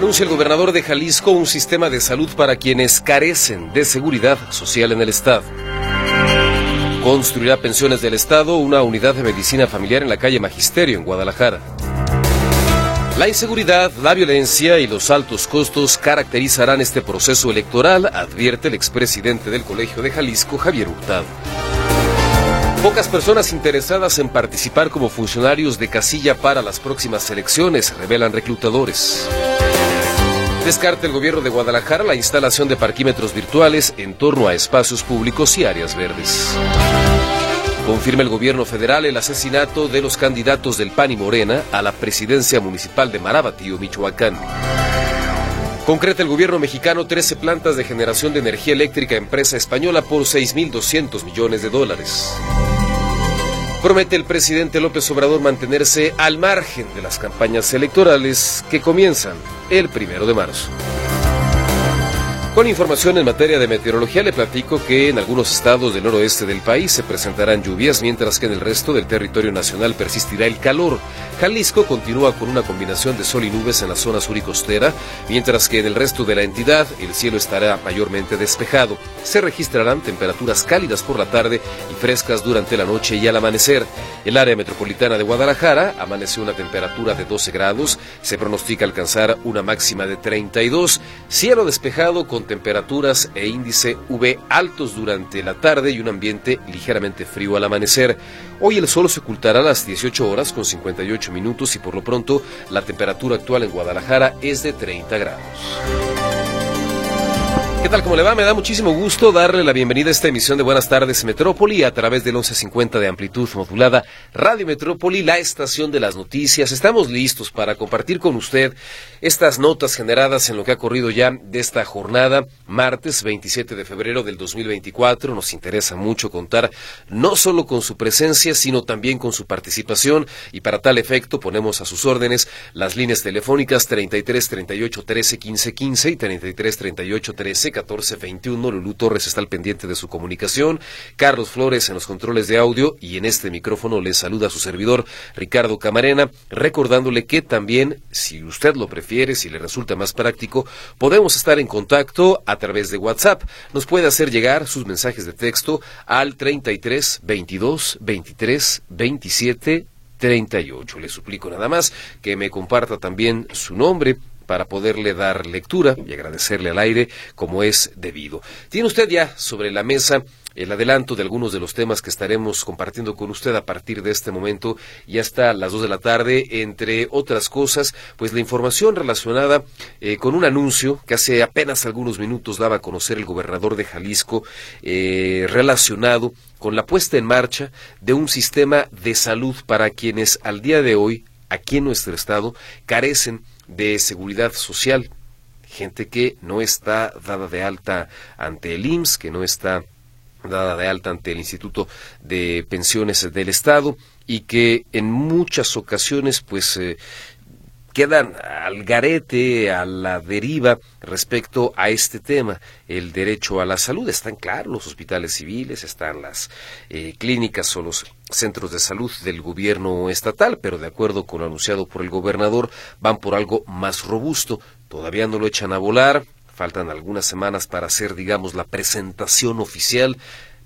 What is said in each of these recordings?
Anuncia el gobernador de Jalisco un sistema de salud para quienes carecen de seguridad social en el Estado. Construirá pensiones del Estado una unidad de medicina familiar en la calle Magisterio, en Guadalajara. La inseguridad, la violencia y los altos costos caracterizarán este proceso electoral, advierte el expresidente del Colegio de Jalisco, Javier Hurtado. Pocas personas interesadas en participar como funcionarios de casilla para las próximas elecciones, revelan reclutadores. Descarta el gobierno de Guadalajara la instalación de parquímetros virtuales en torno a espacios públicos y áreas verdes. Confirma el gobierno federal el asesinato de los candidatos del PAN y Morena a la presidencia municipal de Marabatío, Michoacán. Concreta el gobierno mexicano 13 plantas de generación de energía eléctrica empresa española por 6.200 millones de dólares. Promete el presidente López Obrador mantenerse al margen de las campañas electorales que comienzan el primero de marzo. Con información en materia de meteorología le platico que en algunos estados del noroeste del país se presentarán lluvias, mientras que en el resto del territorio nacional persistirá el calor. Jalisco continúa con una combinación de sol y nubes en la zona sur y costera, mientras que en el resto de la entidad el cielo estará mayormente despejado. Se registrarán temperaturas cálidas por la tarde y frescas durante la noche y al amanecer. El área metropolitana de Guadalajara amaneció una temperatura de 12 grados, se pronostica alcanzar una máxima de 32, cielo despejado con temperaturas e índice V altos durante la tarde y un ambiente ligeramente frío al amanecer. Hoy el sol se ocultará a las 18 horas con 58 minutos y por lo pronto la temperatura actual en Guadalajara es de 30 grados. ¿Qué tal? ¿Cómo le va? Me da muchísimo gusto darle la bienvenida a esta emisión de Buenas tardes Metrópoli a través del 1150 de amplitud modulada Radio Metrópoli, la estación de las noticias. Estamos listos para compartir con usted estas notas generadas en lo que ha corrido ya de esta jornada, martes 27 de febrero del 2024. Nos interesa mucho contar no solo con su presencia, sino también con su participación y para tal efecto ponemos a sus órdenes las líneas telefónicas 33 38 13 15 15 y 33 38 13 1421. Lulú Torres está al pendiente de su comunicación. Carlos Flores en los controles de audio y en este micrófono le saluda a su servidor Ricardo Camarena, recordándole que también, si usted lo prefiere, si le resulta más práctico, podemos estar en contacto a través de WhatsApp. Nos puede hacer llegar sus mensajes de texto al 33 22 23 27 38. Le suplico nada más que me comparta también su nombre para poderle dar lectura y agradecerle al aire como es debido. Tiene usted ya sobre la mesa el adelanto de algunos de los temas que estaremos compartiendo con usted a partir de este momento y hasta las dos de la tarde, entre otras cosas, pues la información relacionada eh, con un anuncio que hace apenas algunos minutos daba a conocer el gobernador de Jalisco eh, relacionado con la puesta en marcha de un sistema de salud para quienes al día de hoy aquí en nuestro estado carecen de seguridad social, gente que no está dada de alta ante el IMSS, que no está dada de alta ante el Instituto de Pensiones del Estado y que en muchas ocasiones pues eh, quedan al garete, a la deriva respecto a este tema, el derecho a la salud. Están claros los hospitales civiles, están las eh, clínicas o los centros de salud del gobierno estatal, pero de acuerdo con lo anunciado por el gobernador, van por algo más robusto. Todavía no lo echan a volar, faltan algunas semanas para hacer, digamos, la presentación oficial,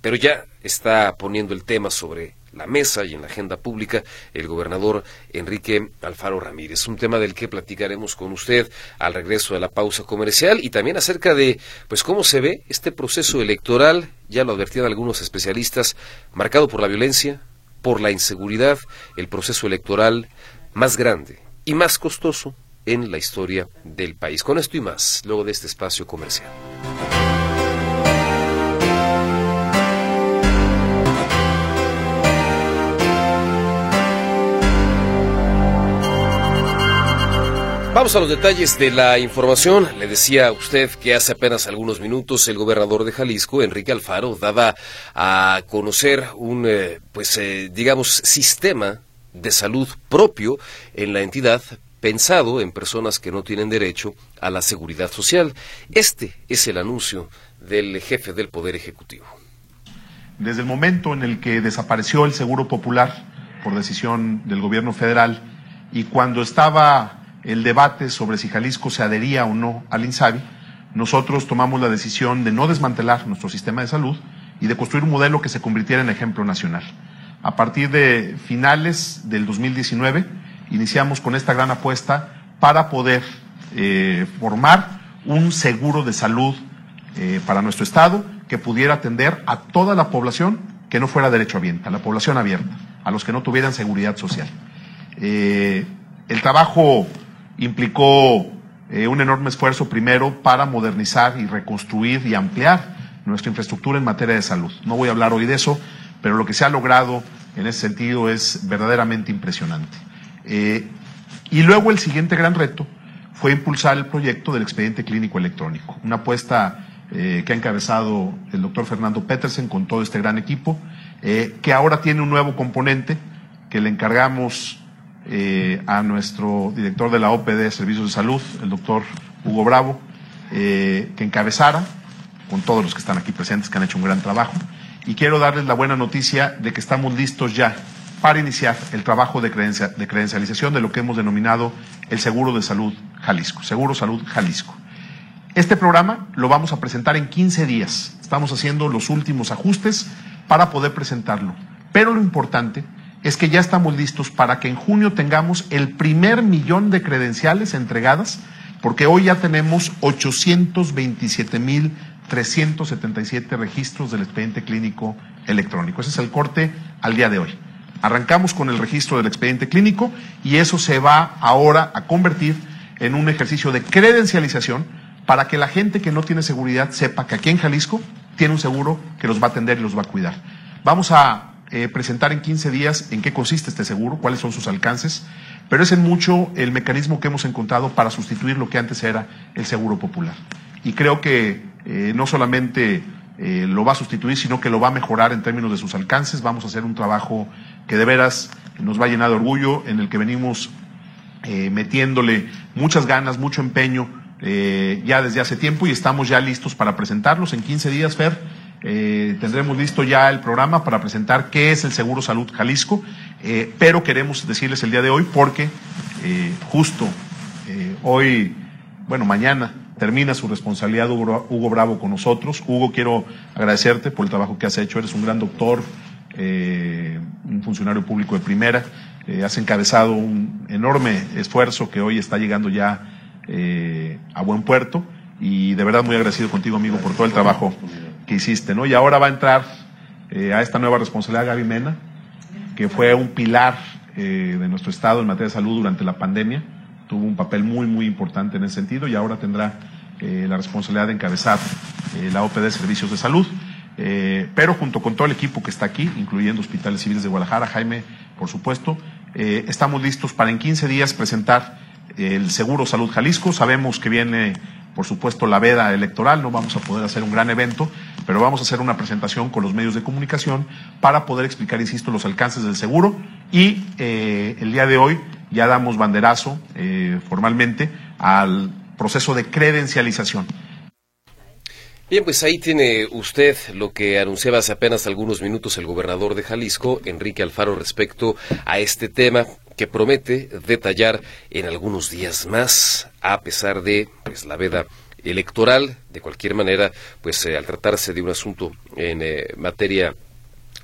pero ya está poniendo el tema sobre la mesa y en la agenda pública el gobernador Enrique Alfaro Ramírez. Un tema del que platicaremos con usted al regreso de la pausa comercial y también acerca de pues cómo se ve este proceso electoral, ya lo advertían algunos especialistas, marcado por la violencia, por la inseguridad, el proceso electoral más grande y más costoso en la historia del país. Con esto y más, luego de este espacio comercial. Vamos a los detalles de la información. Le decía a usted que hace apenas algunos minutos el gobernador de Jalisco, Enrique Alfaro, daba a conocer un, eh, pues, eh, digamos, sistema de salud propio en la entidad pensado en personas que no tienen derecho a la seguridad social. Este es el anuncio del jefe del Poder Ejecutivo. Desde el momento en el que desapareció el Seguro Popular por decisión del gobierno federal y cuando estaba el debate sobre si Jalisco se adhería o no al INSABI, nosotros tomamos la decisión de no desmantelar nuestro sistema de salud y de construir un modelo que se convirtiera en ejemplo nacional. A partir de finales del 2019 iniciamos con esta gran apuesta para poder eh, formar un seguro de salud eh, para nuestro Estado que pudiera atender a toda la población que no fuera derecho abierta, a la población abierta, a los que no tuvieran seguridad social. Eh, el trabajo implicó eh, un enorme esfuerzo primero para modernizar y reconstruir y ampliar nuestra infraestructura en materia de salud. No voy a hablar hoy de eso, pero lo que se ha logrado en ese sentido es verdaderamente impresionante. Eh, y luego el siguiente gran reto fue impulsar el proyecto del expediente clínico electrónico, una apuesta eh, que ha encabezado el doctor Fernando Petersen con todo este gran equipo, que ahora tiene un nuevo componente que le encargamos eh, a nuestro director de la OPD Servicios de Salud, el doctor Hugo Bravo, eh, que encabezara, con todos los que están aquí presentes, que han hecho un gran trabajo. Y quiero darles la buena noticia de que estamos listos ya para iniciar el trabajo de, de credencialización de lo que hemos denominado el Seguro de Salud Jalisco, Seguro Salud Jalisco. Este programa lo vamos a presentar en 15 días. Estamos haciendo los últimos ajustes para poder presentarlo. Pero lo importante es que ya estamos listos para que en junio tengamos el primer millón de credenciales entregadas, porque hoy ya tenemos 827.377 registros del expediente clínico electrónico. Ese es el corte al día de hoy. Arrancamos con el registro del expediente clínico y eso se va ahora a convertir en un ejercicio de credencialización para que la gente que no tiene seguridad sepa que aquí en Jalisco tiene un seguro que los va a atender y los va a cuidar. Vamos a eh, presentar en 15 días en qué consiste este seguro, cuáles son sus alcances, pero es en mucho el mecanismo que hemos encontrado para sustituir lo que antes era el seguro popular. Y creo que eh, no solamente eh, lo va a sustituir, sino que lo va a mejorar en términos de sus alcances. Vamos a hacer un trabajo que de veras nos va a llenar de orgullo, en el que venimos metiéndole muchas ganas, mucho empeño ya desde hace tiempo y estamos ya listos para presentarlos en 15 días, Fer eh, tendremos listo ya el programa para presentar qué es el Seguro Salud Jalisco, eh, pero queremos decirles el día de hoy porque eh, justo hoy, bueno, mañana termina su responsabilidad Hugo, Bravo con nosotros. Hugo, quiero agradecerte por el trabajo que has hecho. Eres un gran doctor, un funcionario público de primera. has encabezado un enorme esfuerzo que hoy está llegando ya a buen puerto y de verdad muy agradecido contigo, amigo, por todo el trabajo que hiciste, ¿no? Y ahora va a entrar eh, a esta nueva responsabilidad Gaby Mena, que fue un pilar eh, de nuestro Estado en materia de salud durante la pandemia, tuvo un papel muy, muy importante en ese sentido y ahora tendrá eh, la responsabilidad de encabezar la OPD Servicios de Salud. pero junto con todo el equipo que está aquí, incluyendo Hospitales Civiles de Guadalajara, Jaime, por supuesto, estamos listos para en 15 días presentar el Seguro Salud Jalisco. Sabemos que viene por supuesto, la veda electoral, no vamos a poder hacer un gran evento, pero vamos a hacer una presentación con los medios de comunicación para poder explicar, insisto, los alcances del seguro y eh, el día de hoy ya damos banderazo eh, formalmente al proceso de credencialización. Bien, pues ahí tiene usted lo que anunciaba hace apenas algunos minutos el gobernador de Jalisco, Enrique Alfaro, respecto a este tema que promete detallar en algunos días más, a pesar de pues, la veda electoral. De cualquier manera, pues eh, al tratarse de un asunto en eh, materia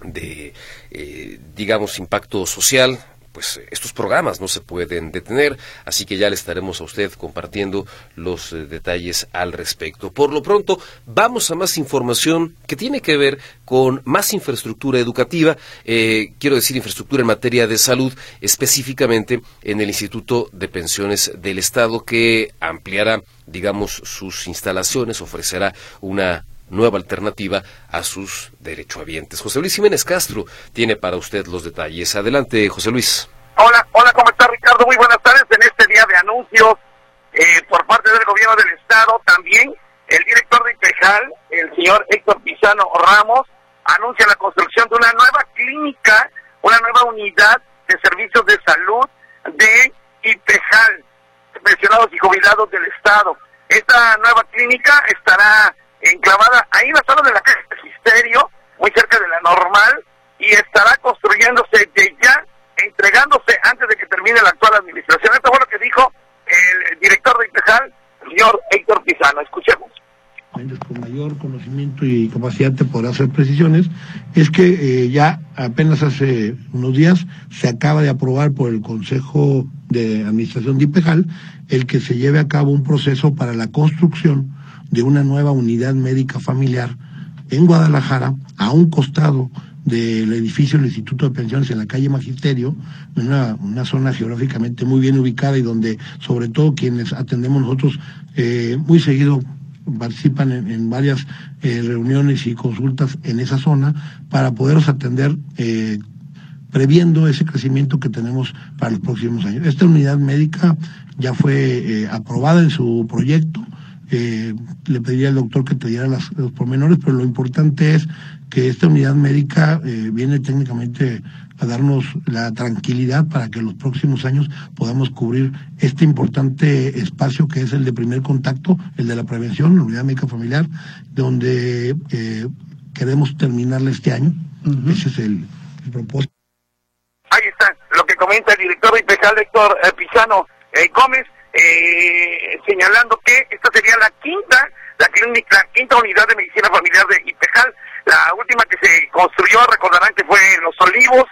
de, eh, digamos, impacto social, pues estos programas no se pueden detener, así que ya le estaremos a usted compartiendo los eh, detalles al respecto. Por lo pronto, vamos a más información que tiene que ver con más infraestructura educativa, eh, quiero decir infraestructura en materia de salud, específicamente en el Instituto de Pensiones del Estado, que ampliará, digamos, sus instalaciones, ofrecerá una nueva alternativa a sus derechohabientes. José Luis Jiménez Castro tiene para usted los detalles. Adelante, José Luis. Hola, hola, ¿cómo está Ricardo? Muy buenas tardes en este día de anuncios eh, por parte del gobierno del estado. También el director de IPEJAL, el señor Héctor Pizano Ramos, anuncia la construcción de una nueva clínica, una nueva unidad de servicios de salud de IPEJAL, pensionados y jubilados del estado. Esta nueva clínica estará enclavada ahí en la zona de la calle Magisterio, muy cerca de la normal, y estará construyéndose de ya, entregándose antes de que termine la actual administración. Esto fue lo que dijo el director de Intejal, el señor Héctor Pizano. Escuchemos con mayor conocimiento y capacidad de poder hacer precisiones, es que eh, ya apenas hace unos días se acaba de aprobar por el Consejo de Administración de IPEJAL el que se lleve a cabo un proceso para la construcción de una nueva unidad médica familiar en Guadalajara, a un costado del edificio del Instituto de Pensiones en la calle Magisterio, una, una zona geográficamente muy bien ubicada y donde sobre todo quienes atendemos nosotros eh, muy seguido participan en, varias eh, reuniones y consultas en esa zona para poderlos atender eh, previendo ese crecimiento que tenemos para los próximos años. Esta unidad médica ya fue aprobada en su proyecto, eh, le pediría al doctor que te diera las, los pormenores, pero lo importante es que esta unidad médica eh, viene técnicamente a darnos la tranquilidad para que en los próximos años podamos cubrir este importante espacio que es el de primer contacto, el de la prevención, la unidad médica familiar, donde eh, queremos terminarla este año. Ese es el, propósito. Ahí está, lo que comenta el director de Impejal, Héctor Pizano Gómez eh, señalando que esta sería la quinta, la clínica, quinta unidad de medicina familiar de Ipejal. La última que se construyó, recordarán que fue en Los Olivos.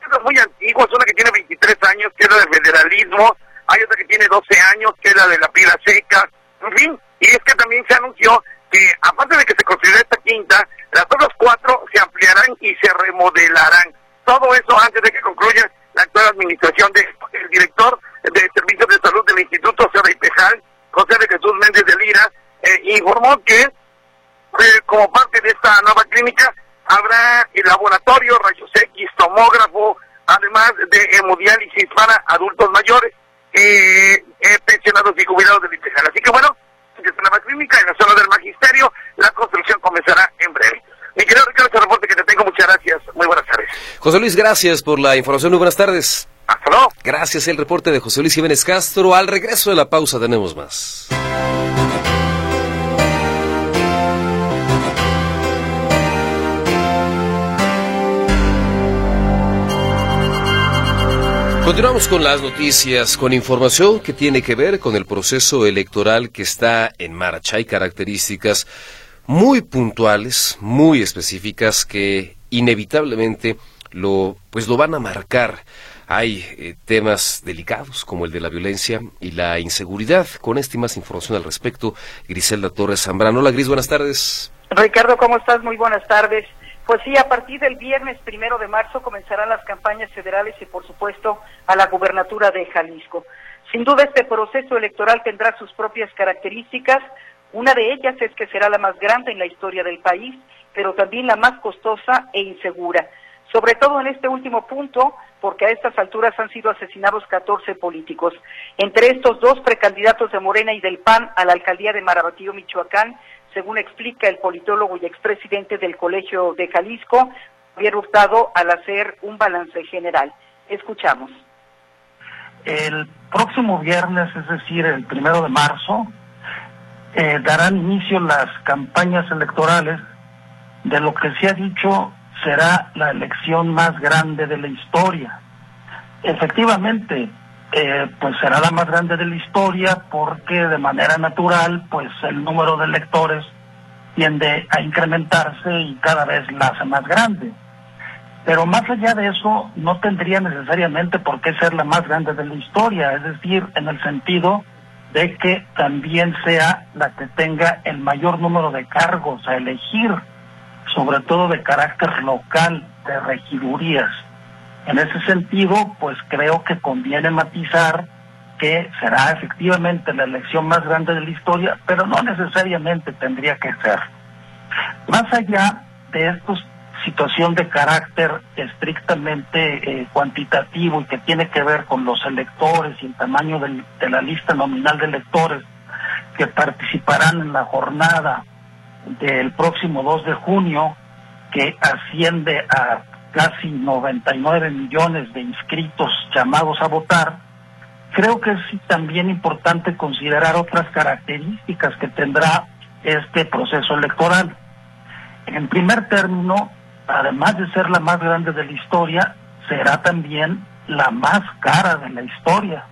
es muy antigua, una que tiene 23 años, que es la del federalismo. Hay otra que tiene 12 años, que es la de la pila seca. En fin, y es que también se anunció que, aparte de que se construirá esta quinta, las otras cuatro se ampliarán y se remodelarán. Todo eso antes de que concluya la actual administración del director de Servicios de Salud del Instituto Sierra y Pejal, José de Jesús Méndez de Lira, eh, informó que eh, como parte de esta nueva clínica habrá el laboratorio, rayos X, tomógrafo, además de hemodiálisis para adultos mayores, eh, pensionados y jubilados del Pejal. Así que bueno, esta nueva clínica en la zona del magisterio, la construcción comenzará en breve. Mi querido Ricardo, reporte que te tengo, muchas gracias. Muy buenas tardes. José Luis, gracias por la información. Muy buenas tardes. Hasta luego. Gracias, el reporte de José Luis Jiménez Castro. Al regreso de la pausa tenemos más. Continuamos con las noticias, con información que tiene que ver con el proceso electoral que está en marcha. Hay características muy puntuales, muy específicas que inevitablemente lo pues lo van a marcar. Hay eh, temas delicados como el de la violencia y la inseguridad. Con esta y más información al respecto, Griselda Torres Zambrano. Hola Gris, buenas tardes. Ricardo, ¿cómo estás? Muy buenas tardes. Pues sí, a partir del viernes primero de marzo comenzarán las campañas federales y por supuesto a la gubernatura de Jalisco. Sin duda este proceso electoral tendrá sus propias características, una de ellas es que será la más grande en la historia del país, pero también la más costosa e insegura. Sobre todo en este último punto, porque a estas alturas han sido asesinados 14 políticos. Entre estos dos precandidatos de Morena y del PAN a la alcaldía de Marabatío, Michoacán, según explica el politólogo y expresidente del Colegio de Jalisco, Javier Hurtado, al hacer un balance general. Escuchamos. El próximo viernes, es decir, el primero de marzo, eh, darán inicio las campañas electorales de lo que se ha dicho será la elección más grande de la historia. Efectivamente, eh, pues será la más grande de la historia porque de manera natural, pues el número de electores tiende a incrementarse y cada vez la hace más grande. Pero más allá de eso, no tendría necesariamente por qué ser la más grande de la historia, es decir, en el sentido de que también sea la que tenga el mayor número de cargos a elegir, sobre todo de carácter local, de regidurías. En ese sentido, pues creo que conviene matizar que será efectivamente la elección más grande de la historia, pero no necesariamente tendría que ser. Más allá de estos situación de carácter estrictamente eh, cuantitativo y que tiene que ver con los electores y el tamaño de la lista nominal de electores que participarán en la jornada del próximo 2 de junio, que asciende a casi 99 millones de inscritos llamados a votar, creo que es también importante considerar otras características que tendrá este proceso electoral. En primer término, además de ser la más grande de la historia, será también la más cara de la historia.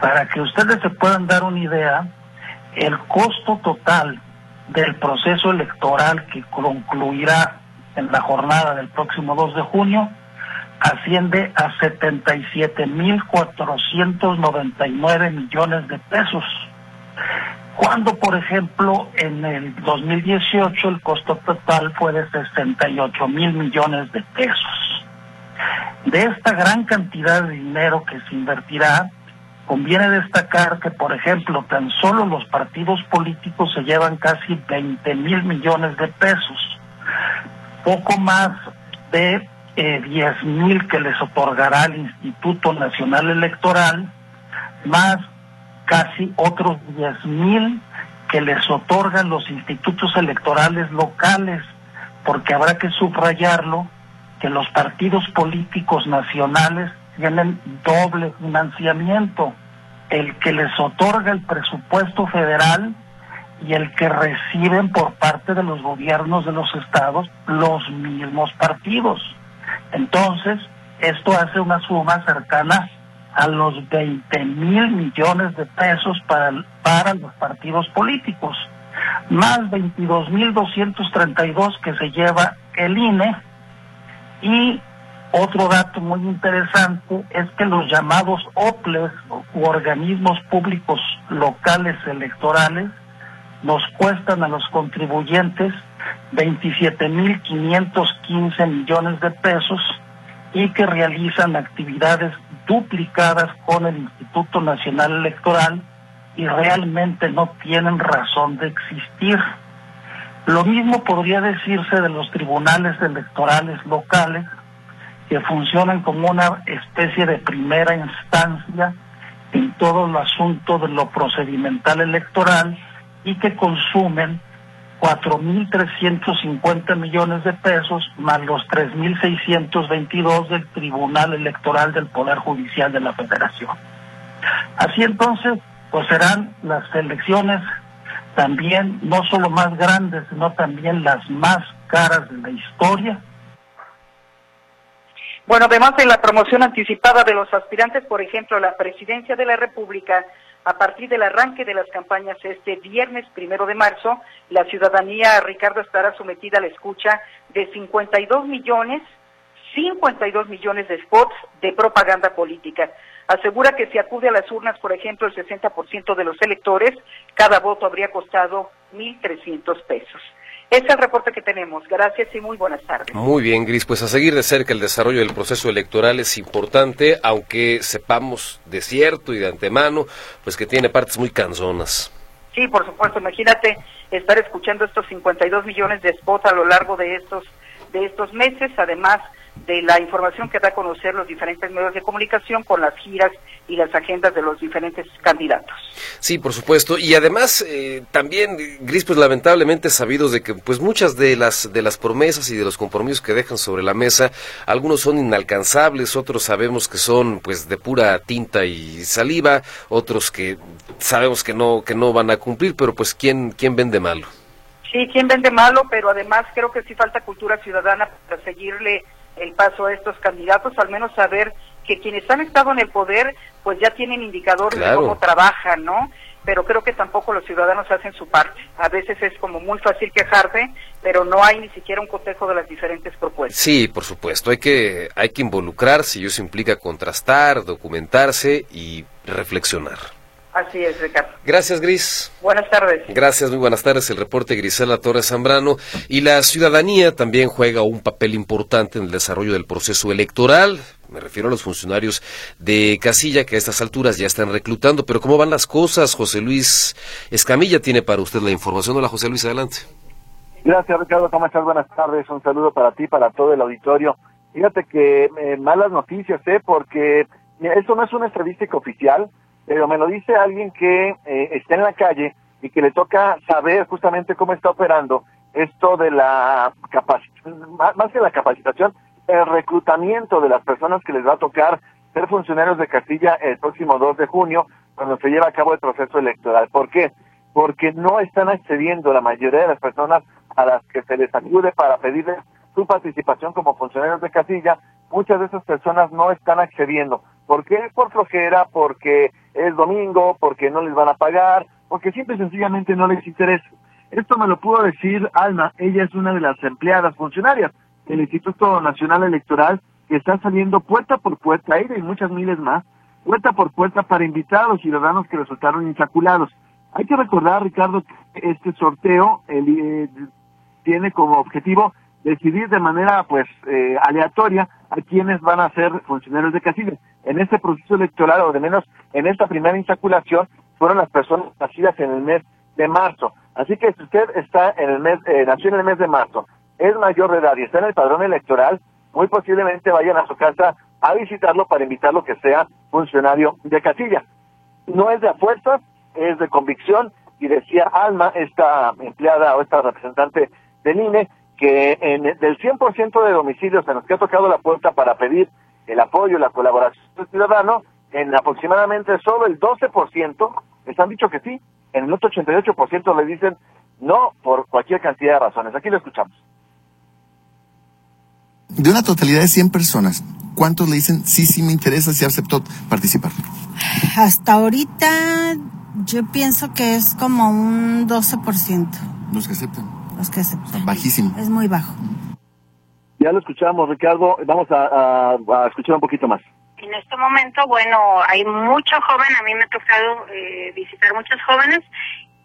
Para que ustedes se puedan dar una idea, el costo total del proceso electoral que concluirá en la jornada del próximo 2 de junio asciende a 77.499 millones de pesos. Cuando, por ejemplo, en el 2018 el costo total fue de 68 mil millones de pesos. De esta gran cantidad de dinero que se invertirá, conviene destacar que, por ejemplo, tan solo los partidos políticos se llevan casi 20 mil millones de pesos, poco más de eh, 10 mil que les otorgará el Instituto Nacional Electoral, más casi otros 10 mil que les otorgan los institutos electorales locales, porque habrá que subrayarlo, que los partidos políticos nacionales tienen doble financiamiento, el que les otorga el presupuesto federal y el que reciben por parte de los gobiernos de los estados los mismos partidos. Entonces, esto hace una suma cercana a los 20 mil millones de pesos para, para los partidos políticos, más 22 mil 232 que se lleva el INE y otro dato muy interesante es que los llamados OPLES u organismos públicos locales electorales nos cuestan a los contribuyentes 27.515 millones de pesos y que realizan actividades duplicadas con el Instituto Nacional Electoral y realmente no tienen razón de existir. Lo mismo podría decirse de los tribunales electorales locales que funcionan como una especie de primera instancia en todo el asunto de lo procedimental electoral y que consumen 4.350 millones de pesos más los 3.622 del Tribunal Electoral del Poder Judicial de la Federación. Así entonces, pues serán las elecciones también no solo más grandes, sino también las más caras de la historia bueno, además de la promoción anticipada de los aspirantes, por ejemplo, la presidencia de la República, a partir del arranque de las campañas este viernes primero de marzo, la ciudadanía, Ricardo, estará sometida a la escucha de 52 millones, 52 millones de spots de propaganda política. Asegura que si acude a las urnas, por ejemplo, el 60% de los electores, cada voto habría costado 1.300 pesos. Es el reporte que tenemos. Gracias y muy buenas tardes. Muy bien, Gris. Pues a seguir de cerca el desarrollo del proceso electoral es importante, aunque sepamos de cierto y de antemano, pues que tiene partes muy canzonas. Sí, por supuesto. Imagínate estar escuchando estos 52 millones de spots a lo largo de estos de estos meses, además de la información que da a conocer los diferentes medios de comunicación con las giras y las agendas de los diferentes candidatos. Sí, por supuesto. Y además, eh, también, Gris, pues lamentablemente sabidos de que pues muchas de las, de las promesas y de los compromisos que dejan sobre la mesa, algunos son inalcanzables, otros sabemos que son pues de pura tinta y saliva, otros que sabemos que no, que no van a cumplir, pero pues ¿quién, quién vende malo? Sí, ¿quién vende malo? Pero además creo que sí falta cultura ciudadana para seguirle el paso a estos candidatos, al menos saber que quienes han estado en el poder pues ya tienen indicadores de cómo trabajan, ¿no? Pero creo que tampoco los ciudadanos hacen su parte. A veces es como muy fácil quejarse, pero no hay ni siquiera un cotejo de las diferentes propuestas. Sí, por supuesto, hay que hay que involucrarse y eso implica contrastar, documentarse y reflexionar. Así es, Ricardo. Gracias, Gris. Buenas tardes. Gracias, muy buenas tardes. El reporte Grisela Torres Zambrano. Y la ciudadanía también juega un papel importante en el desarrollo del proceso electoral. Me refiero a los funcionarios de casilla que a estas alturas ya están reclutando. Pero ¿cómo van las cosas? José Luis Escamilla tiene para usted la información. Hola, José Luis, adelante. Gracias, Ricardo. ¿Cómo estás? Buenas tardes. Un saludo para ti, para todo el auditorio. Fíjate que eh, malas noticias, ¿eh? Porque esto no es una estadística oficial, pero me lo dice alguien que eh, está en la calle y que le toca saber justamente cómo está operando esto de la capacitación, más que la capacitación, el reclutamiento de las personas que les va a tocar ser funcionarios de Castilla el próximo 2 de junio, cuando se lleva a cabo el proceso electoral. ¿Por qué? Porque no están accediendo la mayoría de las personas a las que se les acude para pedirles su participación como funcionarios de Castilla. Muchas de esas personas no están accediendo. ¿Por qué? Por flojera, porque es domingo, porque no les van a pagar, porque simple y sencillamente no les interesa. Esto me lo pudo decir Alma, ella es una de las empleadas funcionarias del Instituto Nacional Electoral que está saliendo puerta por puerta, ella y muchas miles más, puerta por puerta para invitar a los ciudadanos que resultaron insaculados. Hay que recordar, Ricardo, que este sorteo eh, tiene como objetivo decidir de manera pues eh, aleatoria a quienes van a ser funcionarios de casilla. En este proceso electoral, o de menos en esta primera insaculación, fueron las personas nacidas en el mes de marzo. Así que si usted está en el mes, eh, nació en el mes de marzo, es mayor de edad y está en el padrón electoral, muy posiblemente vayan a su casa a visitarlo para invitarlo que sea funcionario de casilla. No es de apuestas, es de convicción y decía Alma, esta empleada o esta representante del INE, que en, del 100% de domicilios en los que ha tocado la puerta para pedir el apoyo y la colaboración del ciudadano, en aproximadamente solo el 12% les han dicho que sí, en el otro 88% le dicen no por cualquier cantidad de razones. Aquí lo escuchamos. De una totalidad de 100 personas, ¿cuántos le dicen sí, sí me interesa, sí aceptó participar? Hasta ahorita yo pienso que es como un 12%. Los que aceptan. Los que aceptan. Bajísimo. Es muy bajo. Ya lo escuchamos, Ricardo. Vamos a, escuchar un poquito más. En este momento, bueno, hay mucho joven, a mí me ha tocado eh, visitar muchos jóvenes,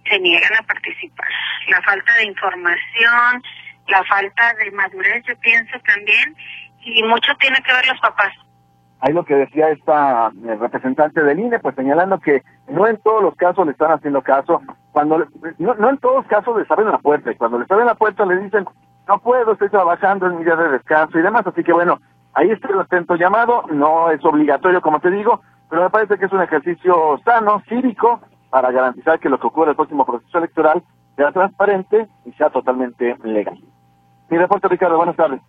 se niegan a participar. La falta de información, la falta de madurez, yo pienso también, y mucho tiene que ver los papás. Ahí lo que decía esta eh, representante del INE, pues señalando que no en todos los casos le están haciendo caso, cuando no, en todos los casos les abren la puerta, y cuando les abren la puerta le dicen, no puedo, estoy trabajando en mi día de descanso y demás, así que bueno, ahí está el atento llamado, no es obligatorio como te digo, pero me parece que es un ejercicio sano, cívico, para garantizar que lo que ocurre en el próximo proceso electoral sea transparente y sea totalmente legal. Mi reporte, Ricardo, buenas tardes.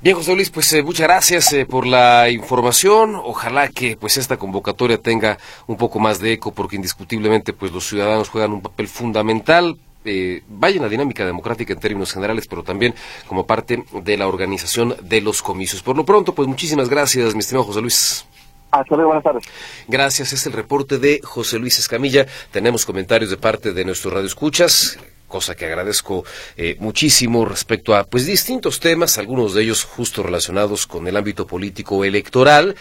Bien, José Luis, pues eh, muchas gracias eh, por la información. Ojalá que pues esta convocatoria tenga un poco más de eco, porque indiscutiblemente pues los ciudadanos juegan un papel fundamental. Eh, vaya en la dinámica democrática en términos generales, pero también como parte de la organización de los comicios. Por lo pronto, pues muchísimas gracias, mi estimado José Luis. Hasta luego, buenas tardes. Gracias, es el reporte de José Luis Escamilla. Tenemos comentarios de parte de nuestros radioescuchas cosa que agradezco eh, muchísimo respecto a pues distintos temas, algunos de ellos justo relacionados con el ámbito político electoral.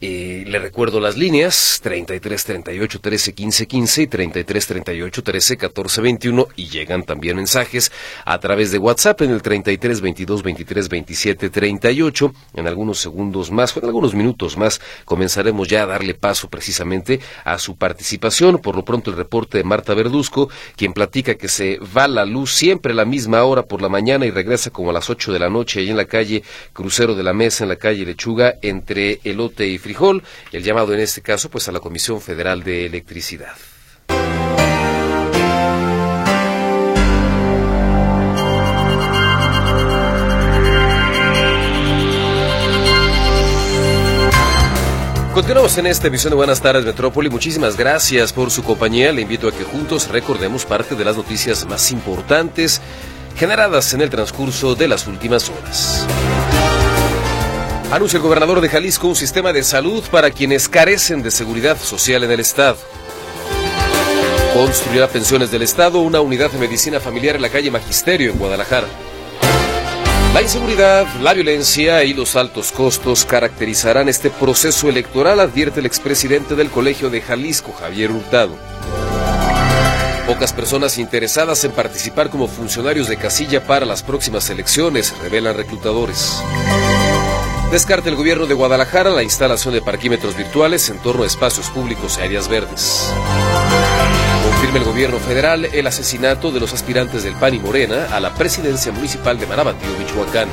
Eh, le recuerdo las líneas 33 38 13 15 15 y 33 38 13 14 21 y llegan también mensajes a través de WhatsApp en el 33 22 23 27 38. En algunos segundos más, en algunos minutos más, comenzaremos ya a darle paso precisamente a su participación. Por lo pronto el reporte de Marta Verduzco, quien platica que se va la luz siempre a la misma hora por la mañana y regresa como a las 8 de la noche ahí en la calle Crucero de la Mesa, en la calle Lechuga, entre elote y frijol. El llamado en este caso, pues a la Comisión Federal de Electricidad. Continuamos en esta emisión de Buenas tardes Metrópoli. Muchísimas gracias por su compañía. Le invito a que juntos recordemos parte de las noticias más importantes generadas en el transcurso de las últimas horas. Anuncia el gobernador de Jalisco un sistema de salud para quienes carecen de seguridad social en el Estado. Construirá pensiones del Estado una unidad de medicina familiar en la calle Magisterio en Guadalajara. La inseguridad, la violencia y los altos costos caracterizarán este proceso electoral, advierte el expresidente del Colegio de Jalisco, Javier Hurtado. Pocas personas interesadas en participar como funcionarios de casilla para las próximas elecciones, revelan reclutadores. Descarta el gobierno de Guadalajara la instalación de parquímetros virtuales en torno a espacios públicos y áreas verdes Confirma el gobierno federal el asesinato de los aspirantes del PAN y Morena a la presidencia municipal de Manabatío, Michoacán.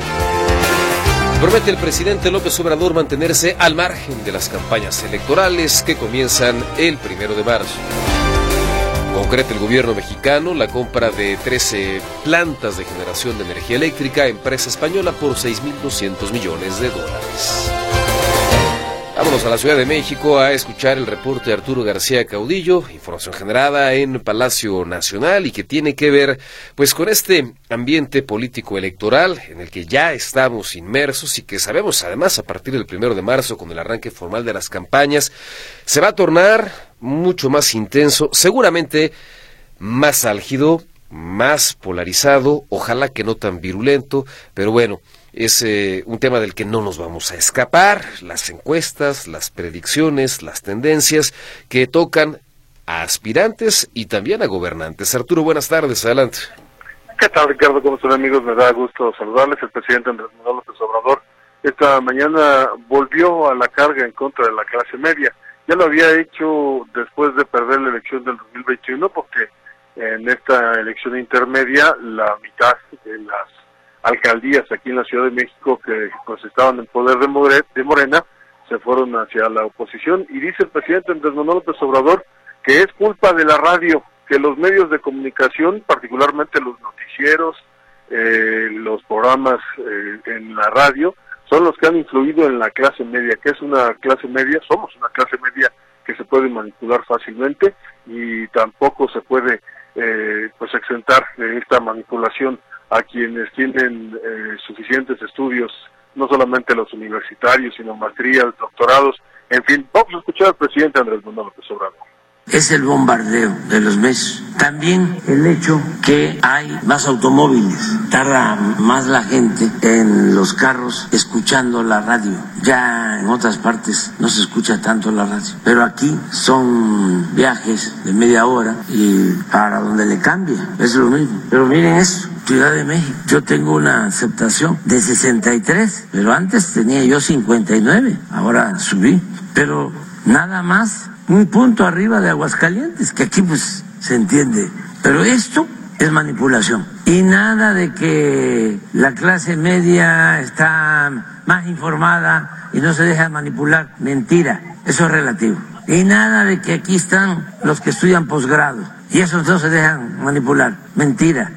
Promete el presidente López Obrador mantenerse al margen de las campañas electorales que comienzan el primero de marzo. Concreta el gobierno mexicano la compra de 13 plantas de generación de energía eléctrica a empresa española por 6.200 millones de dólares. A la Ciudad de México a escuchar el reporte de Arturo García Caudillo, información generada en Palacio Nacional y que tiene que ver pues con este ambiente político electoral en el que ya estamos inmersos y que sabemos además a partir del primero de marzo con el arranque formal de las campañas se va a tornar mucho más intenso, seguramente más álgido, más polarizado, ojalá que no tan virulento, pero bueno, es eh, un tema del que no nos vamos a escapar, las encuestas, las predicciones, las tendencias que tocan a aspirantes y también a gobernantes. Arturo, buenas tardes, adelante. ¿Qué tal, Ricardo? ¿Cómo están, amigos? Me da gusto saludarles. El presidente Andrés Manuel López Obrador esta mañana volvió a la carga en contra de la clase media. Ya lo había hecho después de perder la elección del 2021 porque en esta elección intermedia la mitad de las alcaldías aquí en la Ciudad de México que pues estaban en poder de, Morena se fueron hacia la oposición. Y dice el presidente Andrés Manuel López Obrador que es culpa de la radio, que los medios de comunicación, particularmente los noticieros, eh, los programas eh, en la radio, son los que han influido en la clase media, que es una clase media, somos una clase media que se puede manipular fácilmente y tampoco se puede eh, pues exentar de esta manipulación a quienes tienen eh, suficientes estudios, no solamente los universitarios, sino maestrías, doctorados, en fin, vamos a escuchar al presidente Andrés Manuel López Obrador es el bombardeo de los medios. También el hecho que hay más automóviles, tarda más la gente en los carros escuchando la radio. Ya en otras partes no se escucha tanto la radio, pero aquí son viajes de media hora y para donde le cambia es lo mismo. Pero miren eso. Ciudad de México. Yo tengo una aceptación de 63, pero antes tenía yo 59, ahora subí. Pero nada más un punto arriba de Aguascalientes, que aquí pues se entiende. Pero esto es manipulación. Y nada de que la clase media está más informada y no se deja manipular. Mentira, eso es relativo. Y nada de que aquí están los que estudian posgrado y esos no se dejan manipular. Mentira.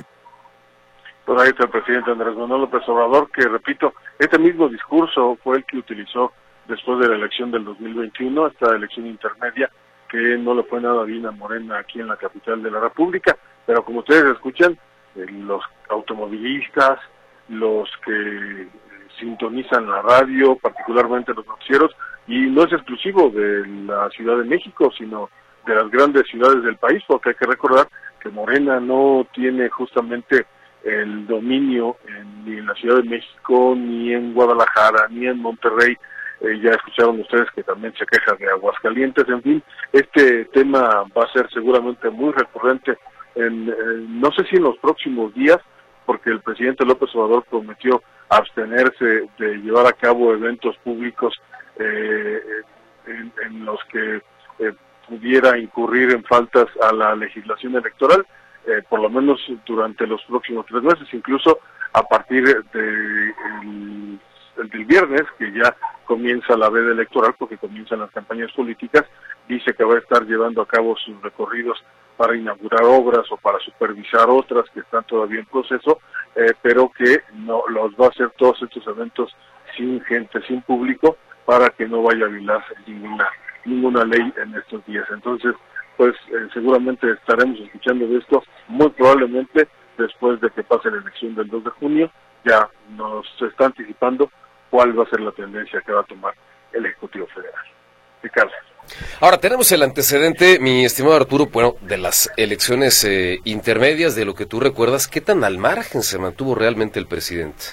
Pues ahí está el presidente Andrés Manuel López Obrador, que repito, este mismo discurso fue el que utilizó después de la elección del 2021, esta elección intermedia que no le fue nada bien a Morena aquí en la capital de la República, pero como ustedes escuchan, eh, los automovilistas, los que eh, sintonizan la radio, particularmente los noticieros, y no es exclusivo de la Ciudad de México, sino de las grandes ciudades del país, porque hay que recordar que Morena no tiene justamente el dominio ni en la Ciudad de México, ni en Guadalajara, ni en Monterrey, eh, ya escucharon ustedes que también se queja de Aguascalientes, en fin, este tema va a ser seguramente muy recurrente, en, no sé si en los próximos días, porque el presidente López Obrador prometió abstenerse de llevar a cabo eventos públicos eh, en, los que eh, pudiera incurrir en faltas a la legislación electoral, por lo menos durante los próximos tres meses, incluso a partir de del viernes, que ya comienza la veda electoral porque comienzan las campañas políticas, dice que va a estar llevando a cabo sus recorridos para inaugurar obras o para supervisar otras que están todavía en proceso, eh, pero que no los va a hacer todos estos eventos sin gente, sin público, para que no vaya a violar ninguna ninguna ley en estos días. Entonces, pues eh, seguramente estaremos escuchando de esto muy probablemente después de que pase la elección del 2 de junio, ya nos está anticipando cuál va a ser la tendencia que va a tomar el Ejecutivo Federal. Ricardo. Ahora tenemos el antecedente, mi estimado Arturo, bueno, de las elecciones eh, intermedias, de lo que tú recuerdas, ¿qué tan al margen se mantuvo realmente el presidente?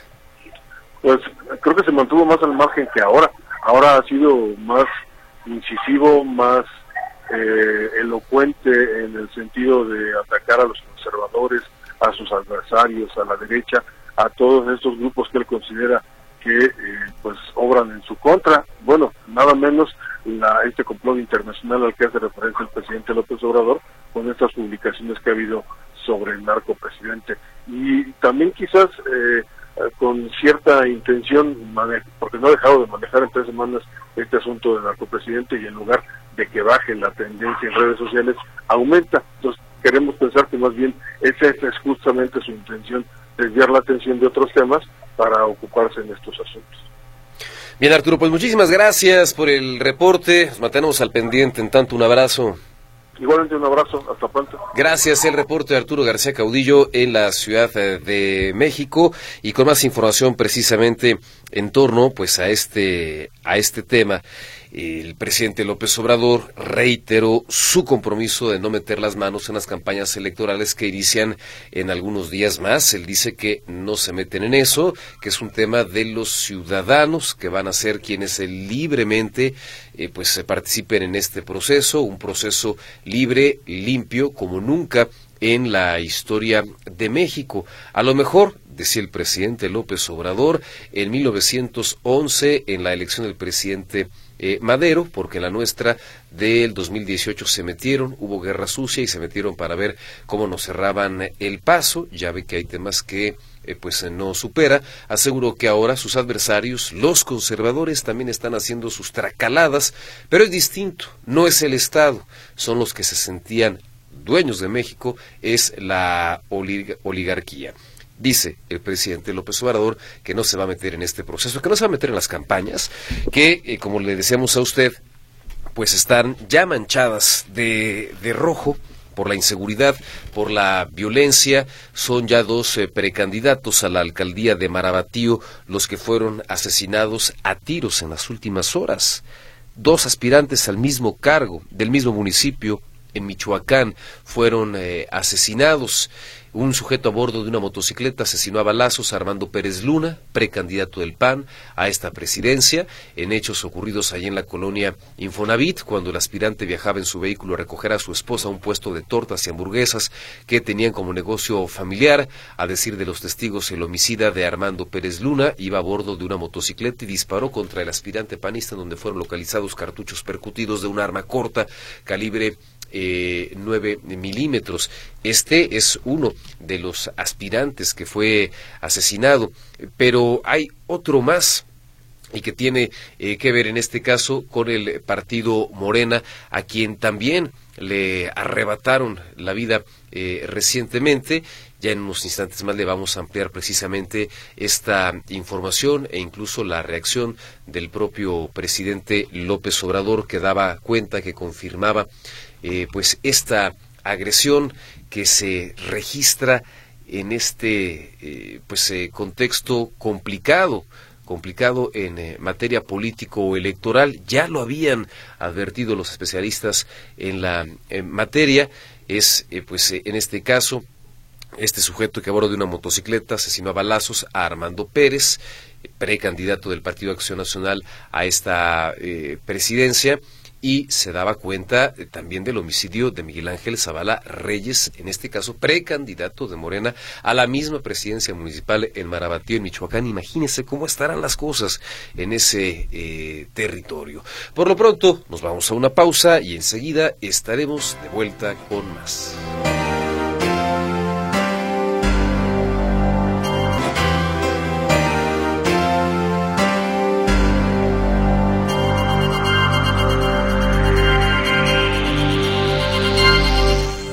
Pues creo que se mantuvo más al margen que ahora. Ahora ha sido más incisivo, más eh, elocuente en el sentido de atacar a los conservadores, a sus adversarios, a la derecha, a todos estos grupos que él considera que pues obran en su contra. Bueno, nada menos la, este complot internacional al que hace referencia el presidente López Obrador con estas publicaciones que ha habido sobre el narco presidente. Y también quizás eh, con cierta intención, porque no ha dejado de manejar en tres semanas este asunto del narcopresidente y en lugar de que baje la tendencia en redes sociales, aumenta. Entonces queremos pensar que más bien esa es justamente su intención, desviar la atención de otros temas para ocuparse en estos asuntos. Bien, Arturo, pues muchísimas gracias por el reporte. Nos mantenemos al pendiente. En tanto, un abrazo. Igualmente un abrazo, hasta pronto. Gracias, el reporte de Arturo García Caudillo en la Ciudad de México y con más información precisamente en torno pues a este a este tema el presidente López Obrador reiteró su compromiso de no meter las manos en las campañas electorales que inician en algunos días más. Él dice que no se meten en eso, que es un tema de los ciudadanos que van a ser quienes libremente eh, pues participen en este proceso, un proceso libre, limpio, como nunca en la historia de México. A lo mejor decía el presidente López Obrador, en 1911, en la elección del presidente eh, Madero, porque la nuestra del 2018 se metieron, hubo guerra sucia y se metieron para ver cómo nos cerraban el paso. Ya ve que hay temas que eh, pues no supera. Aseguró que ahora sus adversarios, los conservadores, también están haciendo sus tracaladas, pero es distinto, no es el Estado, son los que se sentían dueños de México, es la oligarquía. Dice el presidente López Obrador que no se va a meter en este proceso, que no se va a meter en las campañas, que, eh, como le decíamos a usted, pues están ya manchadas de, de rojo por la inseguridad, por la violencia. Son ya dos eh, precandidatos a la alcaldía de Marabatío los que fueron asesinados a tiros en las últimas horas. Dos aspirantes al mismo cargo del mismo municipio en Michoacán fueron eh, asesinados. Un sujeto a bordo de una motocicleta asesinó a balazos a Armando Pérez Luna, precandidato del PAN a esta presidencia, en hechos ocurridos allí en la colonia Infonavit, cuando el aspirante viajaba en su vehículo a recoger a su esposa a un puesto de tortas y hamburguesas que tenían como negocio familiar. A decir de los testigos, el homicida de Armando Pérez Luna iba a bordo de una motocicleta y disparó contra el aspirante panista, donde fueron localizados cartuchos percutidos de un arma corta, calibre eh, 9 milímetros. Este es uno de los aspirantes que fue asesinado, pero hay otro más y que tiene eh, que ver en este caso con el partido Morena, a quien también le arrebataron la vida eh, recientemente. Ya en unos instantes más le vamos a ampliar precisamente esta información e incluso la reacción del propio presidente López Obrador que daba cuenta, que confirmaba eh, pues esta agresión que se registra en este eh, pues eh, contexto complicado complicado en materia político o electoral ya lo habían advertido los especialistas en la materia. Es pues en este caso este sujeto que a bordo de una motocicleta asesinó a balazos a Armando Pérez precandidato del Partido Acción Nacional a esta presidencia y se daba cuenta eh, también del homicidio de Miguel Ángel Zavala Reyes, en este caso precandidato de Morena a la misma presidencia municipal en Marabatío, en Michoacán. Imagínense cómo estarán las cosas en ese eh, territorio. Por lo pronto, nos vamos a una pausa y enseguida estaremos de vuelta con más.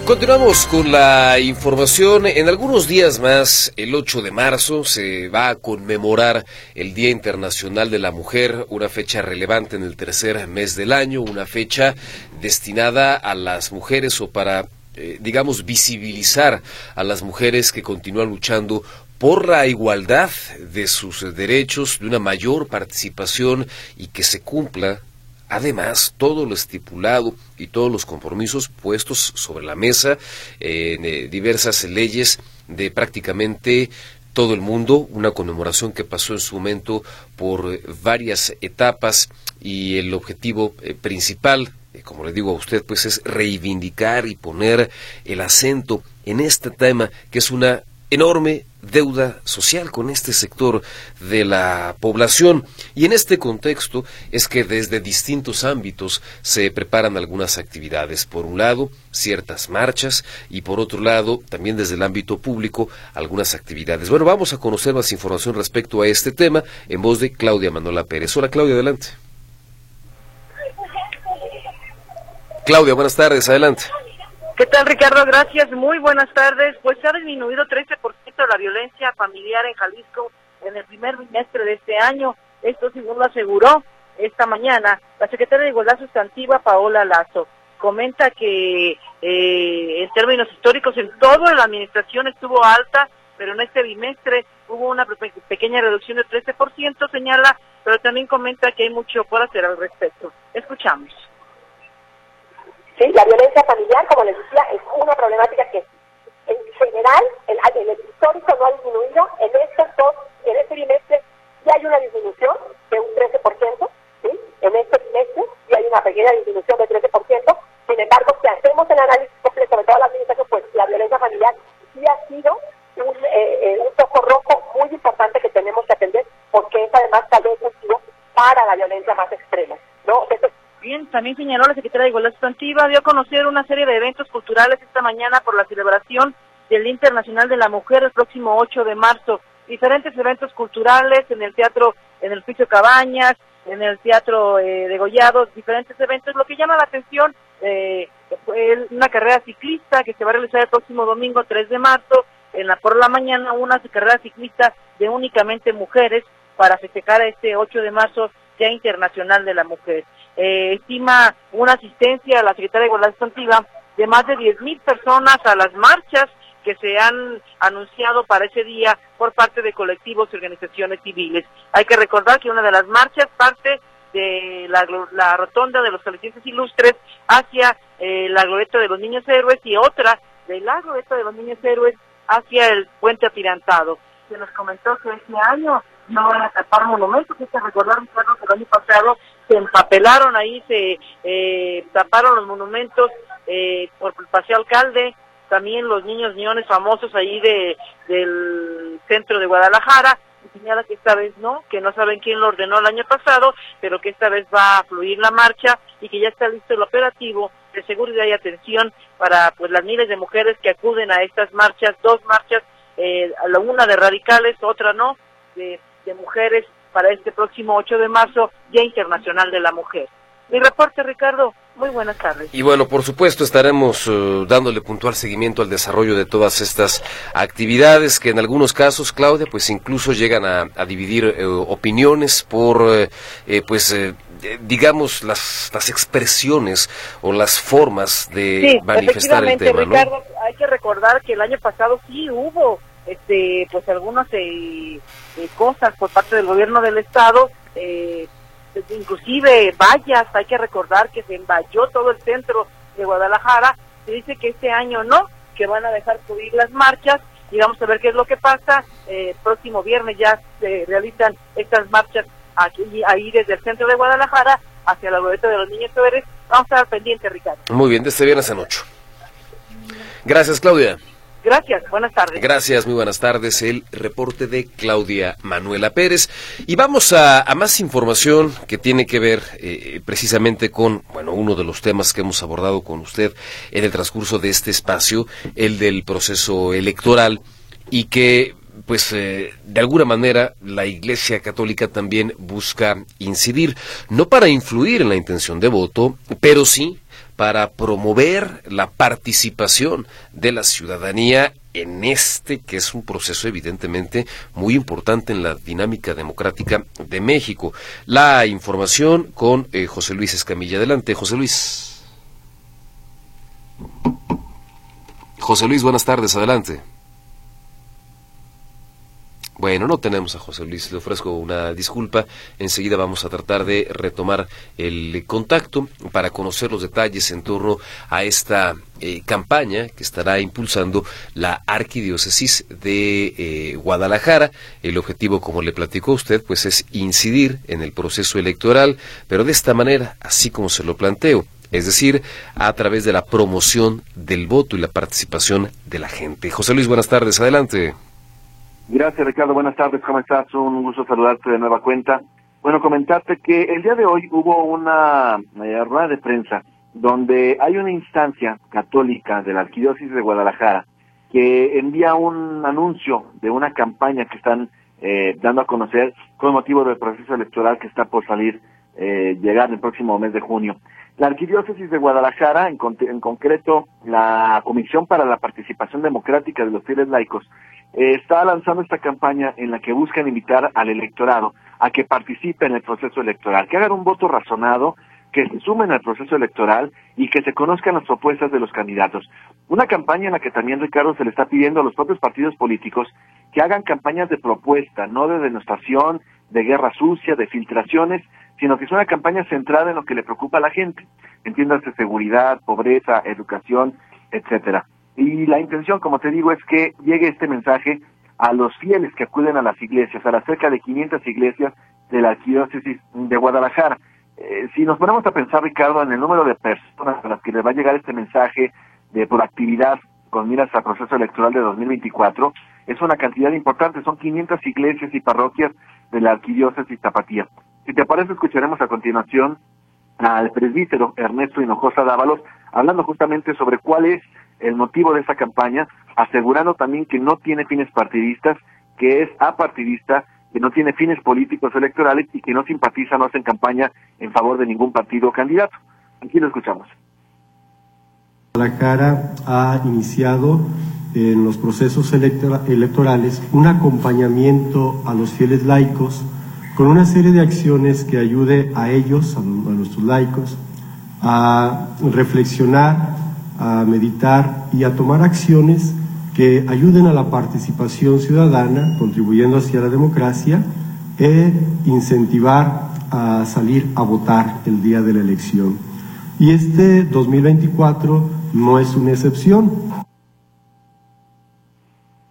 Continuamos con la información. En algunos días más, el 8 de marzo, se va a conmemorar el Día Internacional de la Mujer, una fecha relevante en el tercer mes del año, una fecha destinada a las mujeres o para, eh, digamos, visibilizar a las mujeres que continúan luchando por la igualdad de sus derechos, de una mayor participación y que se cumpla Además, todo lo estipulado y todos los compromisos puestos sobre la mesa en eh, diversas leyes de prácticamente todo el mundo, una conmemoración que pasó en su momento por eh, varias etapas y el objetivo eh, principal, como le digo a usted, pues es reivindicar y poner el acento en este tema que es una enorme deuda social con este sector de la población. Y en este contexto es que desde distintos ámbitos se preparan algunas actividades. Por un lado, ciertas marchas y por otro lado, también desde el ámbito público, algunas actividades. Bueno, vamos a conocer más información respecto a este tema en voz de Claudia Manola Pérez. Hola Claudia, adelante. Claudia, buenas tardes, adelante. ¿Qué tal, Ricardo? Gracias. Muy buenas tardes. Pues ha disminuido 13% la violencia familiar en Jalisco en el primer bimestre de este año. Esto, según lo aseguró esta mañana la secretaria de Igualdad Sustantiva, Paola Lazo. Comenta que eh, en términos históricos en toda la administración estuvo alta, pero en este bimestre hubo una pequeña reducción de 13%, señala, pero también comenta que hay mucho por hacer al respecto. Escuchamos. ¿sí? La violencia familiar, como les decía, es una problemática que en general, en, el histórico no ha disminuido, en estos dos, en este trimestre ya hay una disminución de un 13%, ¿sí? En este trimestre ya hay una pequeña disminución de 13%, sin embargo, si hacemos el análisis completo de toda la administración, pues la violencia familiar sí ha sido un, eh, eh, un foco rojo muy importante que tenemos que atender, porque es además tal vez para la violencia más extrema, ¿no? Bien, también señaló la secretaria de Igualdad Sustantiva, dio a conocer una serie de eventos culturales esta mañana por la celebración del Internacional de la Mujer el próximo 8 de marzo. Diferentes eventos culturales en el teatro, en el Piso Cabañas, en el teatro eh, de Gollados, diferentes eventos. Lo que llama la atención, eh, una carrera ciclista que se va a realizar el próximo domingo 3 de marzo, en la por la mañana una carrera ciclista de únicamente mujeres para festejar este 8 de marzo Día Internacional de la Mujer. Eh, estima una asistencia a la Secretaría de Igualdad Sustantiva de más de 10.000 personas a las marchas que se han anunciado para ese día por parte de colectivos y organizaciones civiles. Hay que recordar que una de las marchas parte de la, rotonda de los jaliscienses ilustres hacia eh, la glorieta de los niños héroes y otra de la glorieta de los niños héroes hacia el puente atirantado. Se nos comentó que este año no van a tapar monumentos, hay que recordar que el año pasado se empapelaron ahí, se eh, taparon los monumentos eh, por el paseo alcalde, también los niños ñones famosos ahí de, del centro de Guadalajara, señala que esta vez no, que no saben quién lo ordenó el año pasado, pero que esta vez va a fluir la marcha y que ya está listo el operativo de seguridad y atención para pues las miles de mujeres que acuden a estas marchas, dos marchas, eh, una de radicales, otra no, de, de mujeres para este próximo 8 de marzo, Día Internacional de la Mujer. Mi reporte, Ricardo. Muy buenas tardes. Y bueno, por supuesto, estaremos eh, dándole puntual seguimiento al desarrollo de todas estas actividades que en algunos casos, Claudia, pues incluso llegan a, dividir eh, opiniones por, eh, pues, digamos, las, las expresiones o las formas de manifestar el tema. Ricardo, hay que recordar que el año pasado sí hubo este pues algunas eh, eh, cosas por parte del gobierno del estado eh, inclusive vallas hay que recordar que se envalló todo el centro de Guadalajara se dice que este año no que van a dejar subir las marchas y vamos a ver qué es lo que pasa próximo viernes ya se realizan estas marchas aquí ahí desde el centro de Guadalajara hacia la glorieta de los niños vamos a estar pendientes Ricardo. Muy bien de este viernes en ocho. Gracias Claudia Gracias, buenas tardes. Gracias, muy buenas tardes. El reporte de Claudia Manuela Pérez. Y vamos a, más información que tiene que ver eh, precisamente con, bueno, uno de los temas que hemos abordado con usted en el transcurso de este espacio, el del proceso electoral, y que pues eh, de alguna manera la Iglesia Católica también busca incidir, no para influir en la intención de voto, pero sí para promover la participación de la ciudadanía en este que es un proceso evidentemente muy importante en la dinámica democrática de México. La información con eh, José Luis Escamilla. Adelante, José Luis. José Luis, buenas tardes, adelante. Bueno, no tenemos a José Luis, le ofrezco una disculpa. Enseguida vamos a tratar de retomar el contacto para conocer los detalles en torno a esta eh, campaña que estará impulsando la Arquidiócesis de eh, Guadalajara. El objetivo, como le platicó usted, pues es incidir en el proceso electoral, pero de esta manera, así como se lo planteo, es decir, a través de la promoción del voto y la participación de la gente. José Luis, buenas tardes, adelante. Gracias, Ricardo. Buenas tardes. ¿Cómo estás? Un gusto saludarte de nueva cuenta. Bueno, comentarte que el día de hoy hubo una eh, rueda de prensa donde hay una instancia católica de la Arquidiócesis de Guadalajara que envía un anuncio de una campaña que están eh, dando a conocer con motivo del proceso electoral que está por salir, eh, llegar el próximo mes de junio. La Arquidiócesis de Guadalajara, en, en, concreto la Comisión para la Participación Democrática de los Fieles Laicos, eh, está lanzando esta campaña en la que buscan invitar al electorado a que participe en el proceso electoral, que hagan un voto razonado, que se sumen al proceso electoral y que se conozcan las propuestas de los candidatos. Una campaña en la que también, Ricardo, se le está pidiendo a los propios partidos políticos que hagan campañas de propuesta, no de denostación, de guerra sucia, de filtraciones, sino que es una campaña centrada en lo que le preocupa a la gente, entiéndase seguridad, pobreza, educación, etcétera. Y la intención, como te digo, es que llegue este mensaje a los fieles que acuden a las iglesias, a las cerca de 500 iglesias de la arquidiócesis de Guadalajara. Eh, si nos ponemos a pensar, Ricardo, en el número de personas a las que les va a llegar este mensaje de proactividad con miras al proceso electoral de 2024, es una cantidad importante, son 500 iglesias y parroquias de la arquidiócesis Tapatía. Si te parece, escucharemos a continuación al presbítero Ernesto Hinojosa Dávalos, hablando justamente sobre cuál es el motivo de esta campaña, asegurando también que no tiene fines partidistas, que es apartidista, que no tiene fines políticos electorales y que no simpatiza, no hace campaña en favor de ningún partido o candidato. Aquí lo escuchamos. La cara ha iniciado en los procesos electorales un acompañamiento a los fieles laicos con una serie de acciones que ayude a ellos, a nuestros laicos, a reflexionar a meditar y a tomar acciones que ayuden a la participación ciudadana, contribuyendo hacia la democracia, e incentivar a salir a votar el día de la elección. Y este 2024 no es una excepción.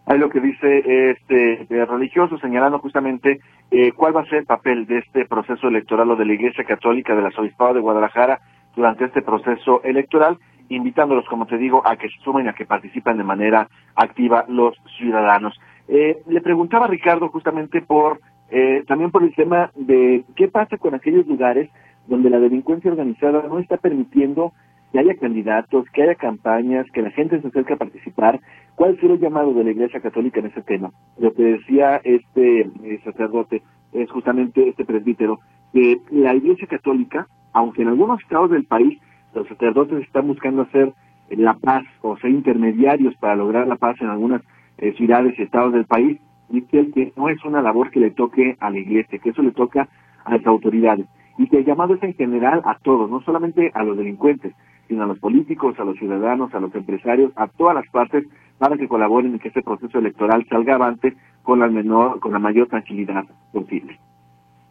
Hay lo que dice este religioso señalando justamente eh, cuál va a ser el papel de este proceso electoral o de la Iglesia Católica del Arzobispado de Guadalajara durante este proceso electoral invitándolos, como te digo, a que se sumen, a que participen de manera activa los ciudadanos. Eh, le preguntaba a Ricardo justamente por, eh, también por el tema de qué pasa con aquellos lugares donde la delincuencia organizada no está permitiendo que haya candidatos, que haya campañas, que la gente se acerque a participar. ¿Cuál será el llamado de la Iglesia Católica en ese tema? Lo que decía este eh, sacerdote es justamente este presbítero, que la Iglesia Católica, aunque en algunos estados del país los sacerdotes están buscando hacer la paz o ser intermediarios para lograr la paz en algunas eh, ciudades y estados del país, dice que no es una labor que le toque a la iglesia, que eso le toca a las autoridades. Y que el llamado es en general a todos, no solamente a los delincuentes, sino a los políticos, a los ciudadanos, a los empresarios, a todas las partes, para que colaboren en que este proceso electoral salga avante con la menor, con la mayor tranquilidad posible.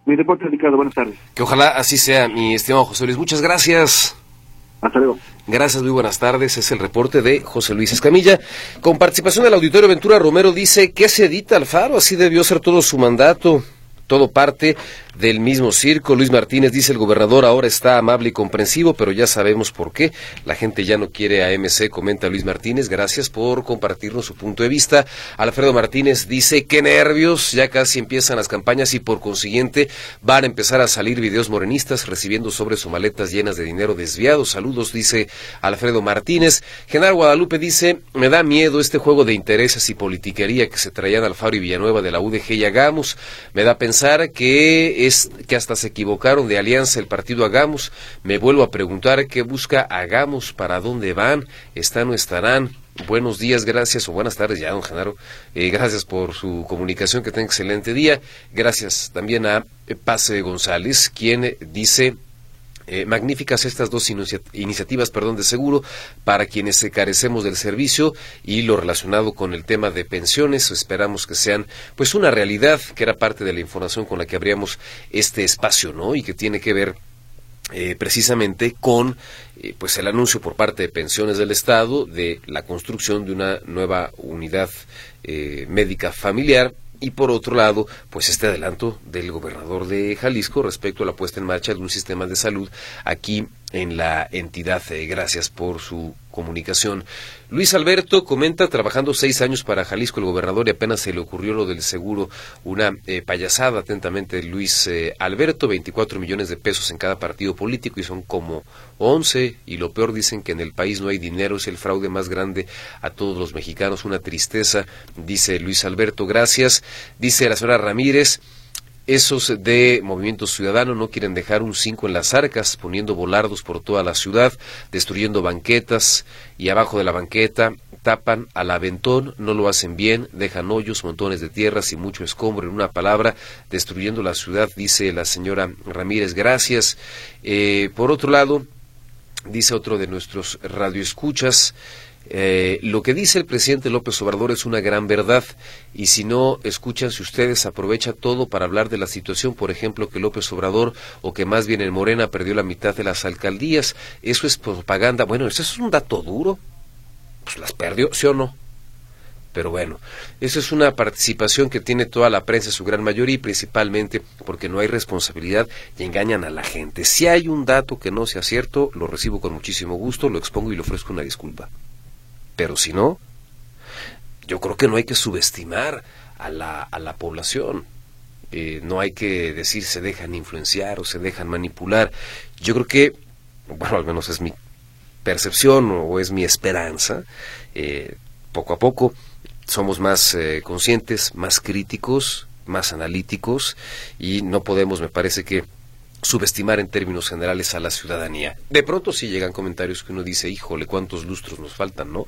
Mi reporte, Ricardo, buenas tardes. Que ojalá así sea, mi estimado José Luis. Muchas gracias. Hasta luego. Gracias, muy buenas tardes. Es el reporte de José Luis Escamilla. Con participación del auditorio Ventura Romero dice que se edita Alfaro, así debió ser todo su mandato, todo parte del mismo circo. Luis Martínez dice el gobernador ahora está amable y comprensivo, pero ya sabemos por qué. La gente ya no quiere a MC, comenta Luis Martínez. Gracias por compartirnos su punto de vista. Alfredo Martínez dice qué nervios, ya casi empiezan las campañas y por consiguiente van a empezar a salir videos morenistas recibiendo sobre sus maletas llenas de dinero desviado. Saludos, dice Alfredo Martínez. Genaro Guadalupe dice, me da miedo este juego de intereses y politiquería que se traían Alfaro y Villanueva de la UDG y hagamos. Me da pensar que es que hasta se equivocaron de alianza el partido Hagamos. Me vuelvo a preguntar qué busca Hagamos, para dónde van, están o estarán. Buenos días, gracias o buenas tardes ya, don Genaro. Eh, gracias por su comunicación, que tenga excelente día. Gracias también a Pase González, quien dice eh, magníficas estas dos iniciativas perdón, de seguro para quienes carecemos del servicio y lo relacionado con el tema de pensiones. Esperamos que sean pues una realidad que era parte de la información con la que abríamos este espacio, ¿no? Y que tiene que ver eh, precisamente con eh, pues el anuncio por parte de pensiones del Estado de la construcción de una nueva unidad médica familiar y por otro lado, pues este adelanto del gobernador de Jalisco respecto a la puesta en marcha de un sistema de salud aquí en la entidad. Eh, gracias por su comunicación. Luis Alberto comenta, trabajando seis años para Jalisco, el gobernador, y apenas se le ocurrió lo del seguro, una eh, payasada, atentamente Luis eh, Alberto, 24 millones de pesos en cada partido político y son como 11, y lo peor dicen que en el país no hay dinero, es el fraude más grande a todos los mexicanos, una tristeza, dice Luis Alberto, gracias. Dice la señora Ramírez, esos de Movimiento Ciudadano no quieren dejar un 5 en las arcas, poniendo volardos por toda la ciudad, destruyendo banquetas y abajo de la banqueta tapan al aventón, no lo hacen bien, dejan hoyos, montones de tierras y mucho escombro, en una palabra, destruyendo la ciudad, dice la señora Ramírez. Gracias. Eh, por otro lado, dice otro de nuestros radioescuchas, eh, lo que dice el presidente López Obrador es una gran verdad y si no escuchan si ustedes aprovecha todo para hablar de la situación, por ejemplo, que López Obrador o que más bien en Morena perdió la mitad de las alcaldías, eso es propaganda. Bueno, eso es un dato duro. Pues las perdió, ¿sí o no? Pero bueno, eso es una participación que tiene toda la prensa, su gran mayoría, y principalmente porque no hay responsabilidad y engañan a la gente. Si hay un dato que no sea cierto, lo recibo con muchísimo gusto, lo expongo y le ofrezco una disculpa. Pero si no, yo creo que no hay que subestimar a la, a la población. Eh, no hay que decir se dejan influenciar o se dejan manipular. Yo creo que, bueno, al menos es mi percepción o es mi esperanza, eh, poco a poco somos más eh, conscientes, más críticos, más analíticos y no podemos, me parece que, subestimar en términos generales a la ciudadanía. De pronto sí llegan comentarios que uno dice, híjole, cuántos lustros nos faltan, ¿no?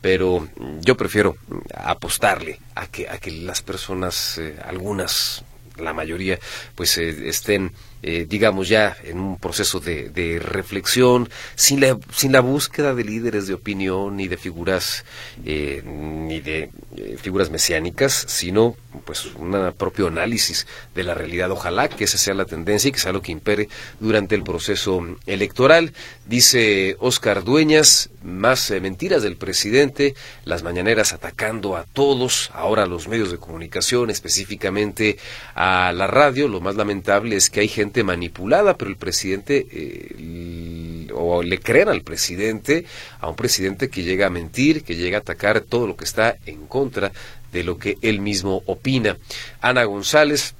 Pero mm, yo prefiero mm, apostarle a que, a que las personas, eh, algunas, la mayoría, pues eh, estén eh, digamos ya en un proceso de, reflexión, sin la, sin la búsqueda de líderes de opinión ni de figuras eh, ni de eh, figuras mesiánicas, sino pues un propio análisis de la realidad. Ojalá que esa sea la tendencia y que sea lo que impere durante el proceso electoral. Dice Oscar Dueñas, más mentiras del presidente, las mañaneras atacando a todos, ahora a los medios de comunicación, específicamente a la radio. Lo más lamentable es que hay gente manipulada, pero el presidente, eh, o le creen al presidente, a un presidente que llega a mentir, que llega a atacar todo lo que está en contra de lo que él mismo opina. Ana González,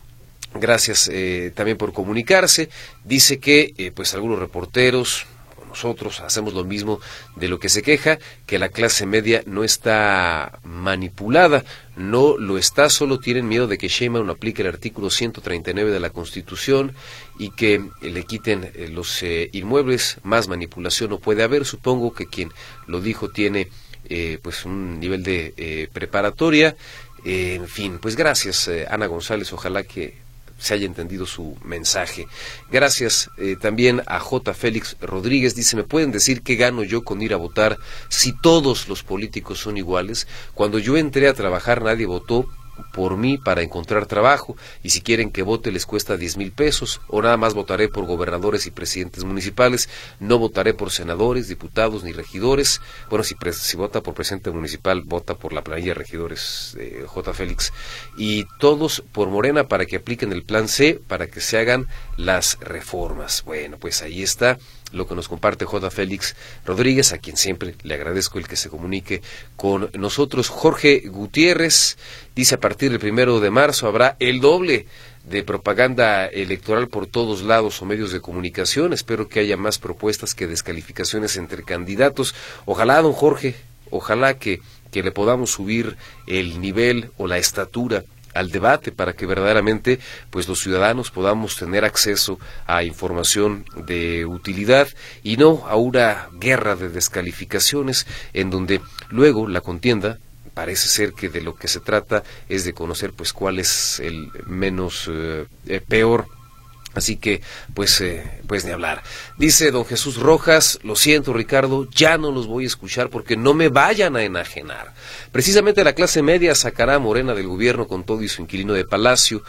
gracias eh, también por comunicarse, dice que eh, pues algunos reporteros, nosotros hacemos lo mismo de lo que se queja, que la clase media no está manipulada, no lo está, solo tienen miedo de que Sheinbaum aplique el artículo 139 de la Constitución y que le quiten eh, los eh, inmuebles, más manipulación no puede haber, supongo que quien lo dijo tiene eh, pues un nivel de preparatoria, en fin, pues gracias Ana González, ojalá que se haya entendido su mensaje. Gracias eh, también a J. Félix Rodríguez. Dice, ¿me pueden decir qué gano yo con ir a votar si todos los políticos son iguales? Cuando yo entré a trabajar nadie votó por mí para encontrar trabajo y si quieren que vote les cuesta diez mil pesos o nada más votaré por gobernadores y presidentes municipales, no votaré por senadores, diputados ni regidores. Bueno, si, si vota por presidente municipal, vota por la planilla de regidores de J. Félix y todos por Morena para que apliquen el plan C para que se hagan las reformas. Bueno, pues ahí está lo que nos comparte J. Félix Rodríguez, a quien siempre le agradezco el que se comunique con nosotros. Jorge Gutiérrez dice a partir del primero de marzo habrá el doble de propaganda electoral por todos lados o medios de comunicación. Espero que haya más propuestas que descalificaciones entre candidatos. Ojalá, don Jorge, ojalá que, que le podamos subir el nivel o la estatura al debate para que verdaderamente pues los ciudadanos podamos tener acceso a información de utilidad y no a una guerra de descalificaciones en donde luego la contienda parece ser que de lo que se trata es de conocer pues cuál es el menos eh, eh, peor Así que, pues, eh, pues ni hablar. Dice don Jesús Rojas, lo siento Ricardo, ya no los voy a escuchar porque no me vayan a enajenar. Precisamente la clase media sacará a Morena del gobierno con todo y su inquilino de palacio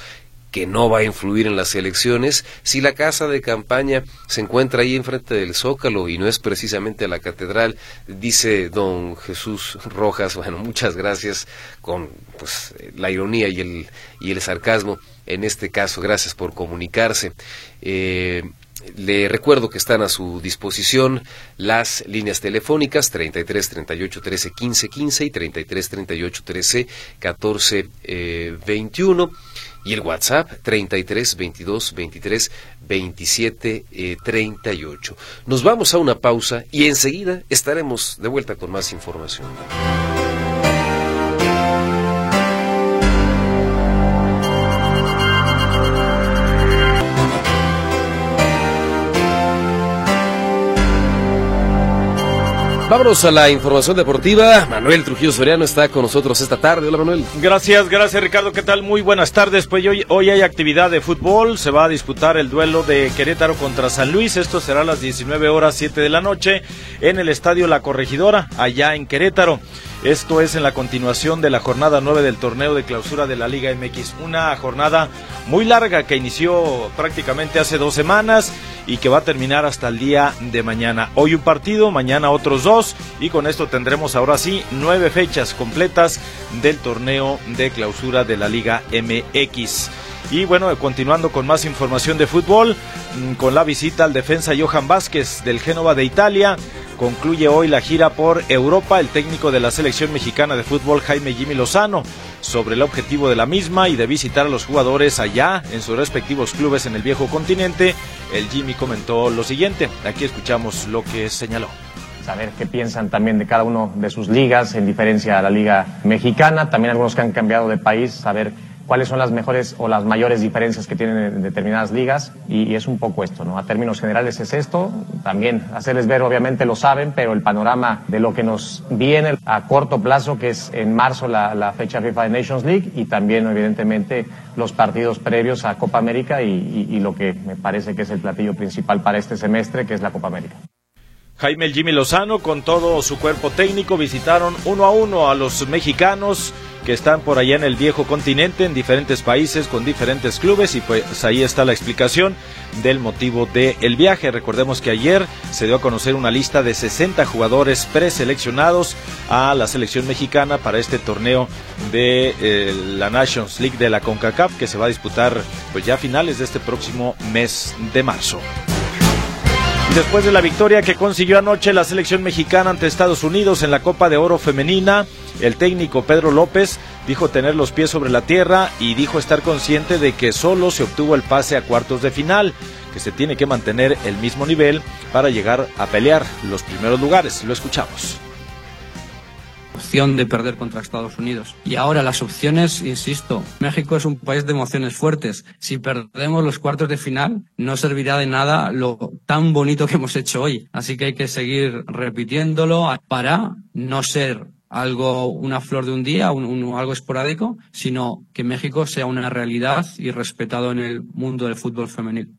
que no va a influir en las elecciones si la casa de campaña se encuentra ahí enfrente del Zócalo y no es precisamente la catedral, dice don Jesús Rojas. Bueno, muchas gracias con pues la ironía y el, y el sarcasmo en este caso. Gracias por comunicarse. Eh, le recuerdo que están a su disposición las líneas telefónicas 33 38 13 15 15 y 33 38 13 14 eh, 21 y el WhatsApp 33 22 23 27 eh, 38. Nos vamos a una pausa y enseguida estaremos de vuelta con más información. Vámonos a la información deportiva. Manuel Trujillo Soriano está con nosotros esta tarde. Hola Manuel. Gracias, gracias Ricardo. ¿Qué tal? Muy buenas tardes. Pues hoy, hoy hay actividad de fútbol. Se va a disputar el duelo de Querétaro contra San Luis. Esto será a las 19 horas 7 de la noche en el Estadio La Corregidora, allá en Querétaro. Esto es en la continuación de la jornada 9 del torneo de clausura de la Liga MX. Una jornada muy larga que inició prácticamente hace dos semanas y que va a terminar hasta el día de mañana. Hoy un partido, mañana otros dos y con esto tendremos ahora sí nueve fechas completas del torneo de clausura de la Liga MX. Y bueno, continuando con más información de fútbol, con la visita al defensa Johan Vázquez del Génova de Italia. Concluye hoy la gira por Europa el técnico de la selección mexicana de fútbol Jaime Jimmy Lozano sobre el objetivo de la misma y de visitar a los jugadores allá en sus respectivos clubes en el viejo continente. El Jimmy comentó lo siguiente, aquí escuchamos lo que señaló saber qué piensan también de cada uno de sus ligas, en diferencia a la liga mexicana, también algunos que han cambiado de país, saber cuáles son las mejores o las mayores diferencias que tienen en determinadas ligas y, es un poco esto, ¿no? A términos generales es esto, también hacerles ver, obviamente lo saben, pero el panorama de lo que nos viene a corto plazo, que es en marzo la, fecha FIFA de Nations League y también evidentemente los partidos previos a Copa América y, y, lo que me parece que es el platillo principal para este semestre, que es la Copa América. Jaime Jimmy Lozano con todo su cuerpo técnico visitaron uno a uno a los mexicanos que están por allá en el viejo continente, en diferentes países, con diferentes clubes, y pues ahí está la explicación del motivo del el viaje. Recordemos que ayer se dio a conocer una lista de 60 jugadores preseleccionados a la selección mexicana para este torneo de eh, la Nations League de la CONCACAF, que se va a disputar pues ya a finales de este próximo mes de marzo. Después de la victoria que consiguió anoche la selección mexicana ante Estados Unidos en la Copa de Oro Femenina, el técnico Pedro López dijo tener los pies sobre la tierra y dijo estar consciente de que solo se obtuvo el pase a cuartos de final, que se tiene que mantener el mismo nivel para llegar a pelear los primeros lugares. Lo escuchamos de perder contra Estados Unidos. Y ahora las opciones, insisto, México es un país de emociones fuertes. Si perdemos los cuartos de final, no servirá de nada lo tan bonito que hemos hecho hoy. Así que hay que seguir repitiéndolo para no ser algo, una flor de un día, un, algo esporádico, sino que México sea una realidad y respetado en el mundo del fútbol femenil.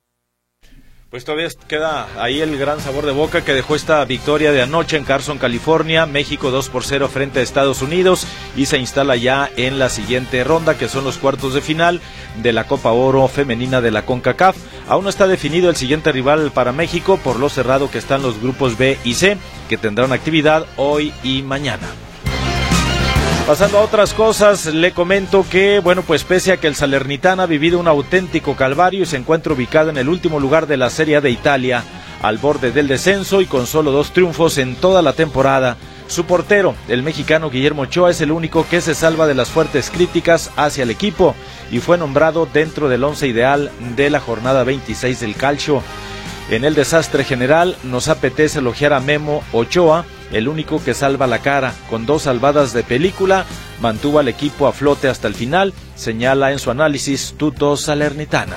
Pues todavía queda ahí el gran sabor de boca que dejó esta victoria de anoche en Carson, California. México 2 por 0 frente a Estados Unidos y se instala ya en la siguiente ronda que son los cuartos de final de la Copa Oro femenina de la CONCACAF. Aún no está definido el siguiente rival para México por lo cerrado que están los grupos B y C que tendrán actividad hoy y mañana. Pasando a otras cosas, le comento que, bueno, pues pese a que el Salernitana ha vivido un auténtico calvario y se encuentra ubicado en el último lugar de la Serie de Italia, al borde del descenso y con solo dos triunfos en toda la temporada, su portero, el mexicano Guillermo Ochoa, es el único que se salva de las fuertes críticas hacia el equipo y fue nombrado dentro del once ideal de la jornada 26 del calcio. En el desastre general nos apetece elogiar a Memo Ochoa, el único que salva la cara, con dos salvadas de película, mantuvo al equipo a flote hasta el final, señala en su análisis Tuto Salernitana.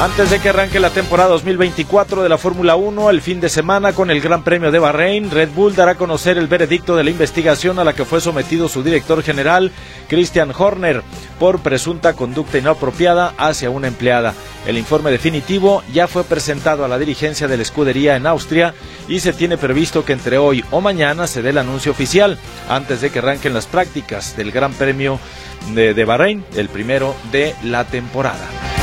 Antes de que arranque la temporada 2024 de la Fórmula 1, el fin de semana con el Gran Premio de Bahrein, Red Bull dará a conocer el veredicto de la investigación a la que fue sometido su director general, Christian Horner, por presunta conducta inapropiada hacia una empleada. El informe definitivo ya fue presentado a la dirigencia de la escudería en Austria y se tiene previsto que entre hoy o mañana se dé el anuncio oficial antes de que arranquen las prácticas del Gran Premio de, de Bahrein, el primero de la temporada.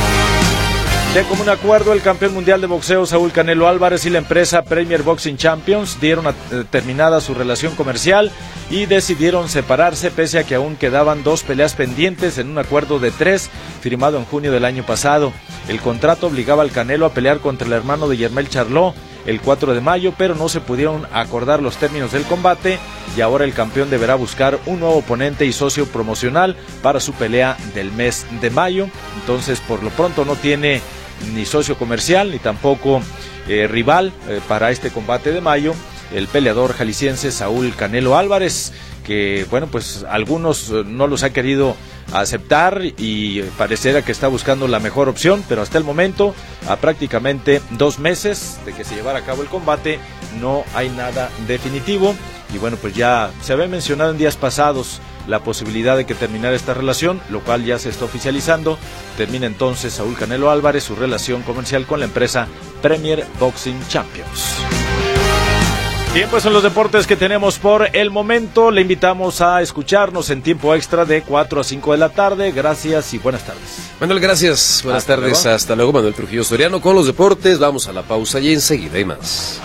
De común acuerdo, el campeón mundial de boxeo Saúl Canelo Álvarez y la empresa Premier Boxing Champions dieron eh, terminada su relación comercial y decidieron separarse pese a que aún quedaban dos peleas pendientes en un acuerdo de tres firmado en junio del año pasado. El contrato obligaba al Canelo a pelear contra el hermano de Yermel Charlot el 4 de mayo, pero no se pudieron acordar los términos del combate y ahora el campeón deberá buscar un nuevo oponente y socio promocional para su pelea del mes de mayo. Entonces, por lo pronto no tiene ni socio comercial ni tampoco eh, rival eh, para este combate de mayo, el peleador jalisciense Saúl Canelo Álvarez, que bueno, pues algunos eh, no los ha querido aceptar y pareciera que está buscando la mejor opción, pero hasta el momento, a prácticamente dos meses de que se llevara a cabo el combate, no hay nada definitivo. Y bueno, pues ya se había mencionado en días pasados la posibilidad de que terminara esta relación, lo cual ya se está oficializando. Termina entonces Saúl Canelo Álvarez su relación comercial con la empresa Premier Boxing Champions. Bien, pues son los deportes que tenemos por el momento. Le invitamos a escucharnos en tiempo extra de 4 a 5 de la tarde. Gracias y buenas tardes. Manuel, gracias. Buenas tardes. Hasta luego, Manuel Trujillo Soriano con los deportes. Vamos a la pausa y enseguida hay más.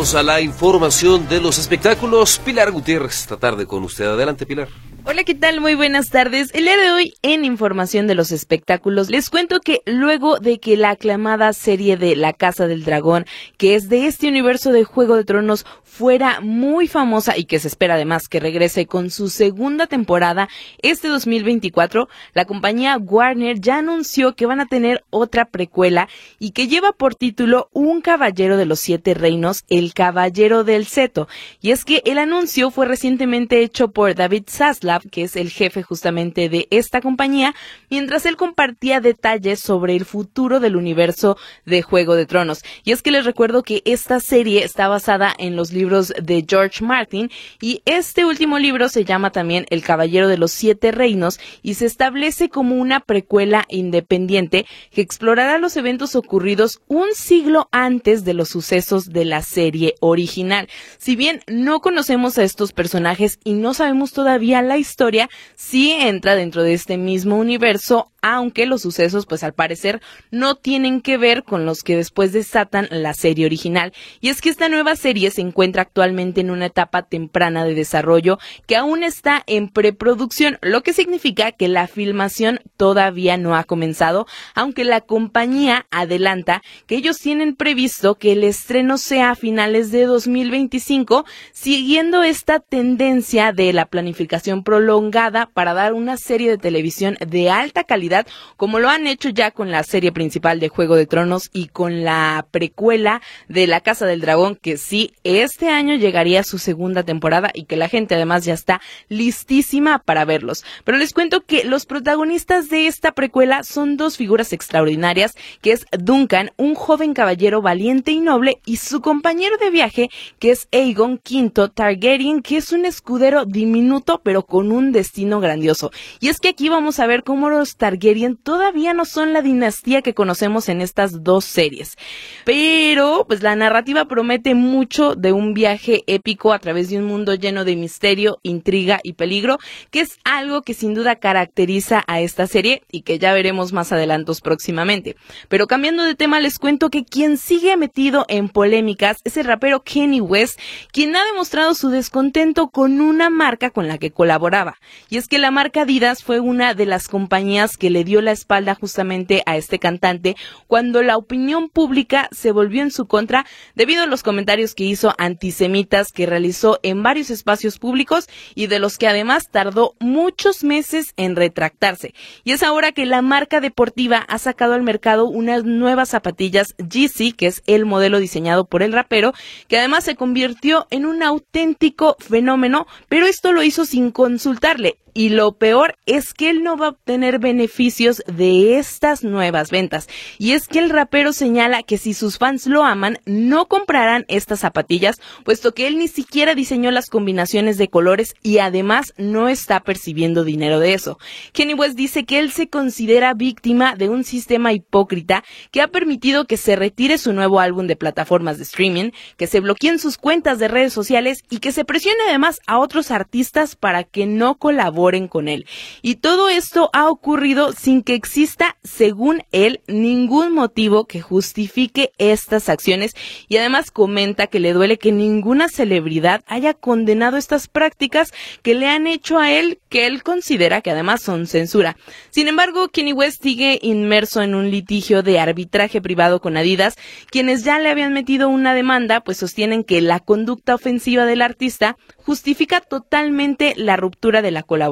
A la información de los espectáculos. Pilar Gutiérrez, esta tarde con usted. Adelante, Pilar. Hola, ¿qué tal? Muy buenas tardes. El día de hoy, en Información de los Espectáculos, les cuento que luego de que la aclamada serie de La Casa del Dragón, que es de este universo de Juego de Tronos, fuera muy famosa y que se espera además que regrese con su segunda temporada este 2024, la compañía Warner ya anunció que van a tener otra precuela y que lleva por título Un Caballero de los Siete Reinos, El Caballero del Seto. Y es que el anuncio fue recientemente hecho por David Zaslav, que es el jefe justamente de esta compañía, mientras él compartía detalles sobre el futuro del universo de Juego de Tronos. Y es que les recuerdo que esta serie está basada en los libros de George Martin y este último libro se llama también El Caballero de los Siete Reinos y se establece como una precuela independiente que explorará los eventos ocurridos un siglo antes de los sucesos de la serie original. Si bien no conocemos a estos personajes y no sabemos todavía la historia, sí entra dentro de este mismo universo aunque los sucesos pues al parecer no tienen que ver con los que después desatan la serie original. Y es que esta nueva serie se encuentra actualmente en una etapa temprana de desarrollo que aún está en preproducción, lo que significa que la filmación todavía no ha comenzado, aunque la compañía adelanta que ellos tienen previsto que el estreno sea a finales de 2025, siguiendo esta tendencia de la planificación prolongada para dar una serie de televisión de alta calidad como lo han hecho ya con la serie principal de Juego de Tronos y con la precuela de La Casa del Dragón, que sí, este año llegaría su segunda temporada y que la gente además ya está listísima para verlos. Pero les cuento que los protagonistas de esta precuela son dos figuras extraordinarias, que es Duncan, un joven caballero valiente y noble, y su compañero de viaje, que es Aegon V Targaryen, que es un escudero diminuto pero con un destino grandioso. Y es que aquí vamos a ver cómo los Targaryen todavía no son la dinastía que conocemos en estas dos series. Pero, pues la narrativa promete mucho de un viaje épico a través de un mundo lleno de misterio, intriga y peligro, que es algo que sin duda caracteriza a esta serie y que ya veremos más adelantos próximamente. Pero cambiando de tema, les cuento que quien sigue metido en polémicas es el rapero Kenny West, quien ha demostrado su descontento con una marca con la que colaboraba. Y es que la marca Adidas fue una de las compañías que le dio la espalda justamente a este cantante cuando la opinión pública se volvió en su contra debido a los comentarios que hizo antisemitas que realizó en varios espacios públicos y de los que además tardó muchos meses en retractarse. Y es ahora que la marca deportiva ha sacado al mercado unas nuevas zapatillas GC, que es el modelo diseñado por el rapero, que además se convirtió en un auténtico fenómeno, pero esto lo hizo sin consultarle. Y lo peor es que él no va a obtener beneficios de estas nuevas ventas. Y es que el rapero señala que si sus fans lo aman, no comprarán estas zapatillas, puesto que él ni siquiera diseñó las combinaciones de colores y además no está percibiendo dinero de eso. Kenny West dice que él se considera víctima de un sistema hipócrita que ha permitido que se retire su nuevo álbum de plataformas de streaming, que se bloqueen sus cuentas de redes sociales y que se presione además a otros artistas para que no colaboren con él. Y todo esto ha ocurrido sin que exista, según él, ningún motivo que justifique estas acciones y además comenta que le duele que ninguna celebridad haya condenado estas prácticas que le han hecho a él, que él considera que además son censura. Sin embargo, Kenny West sigue inmerso en un litigio de arbitraje privado con Adidas, quienes ya le habían metido una demanda, pues sostienen que la conducta ofensiva del artista justifica totalmente la ruptura de la colaboración.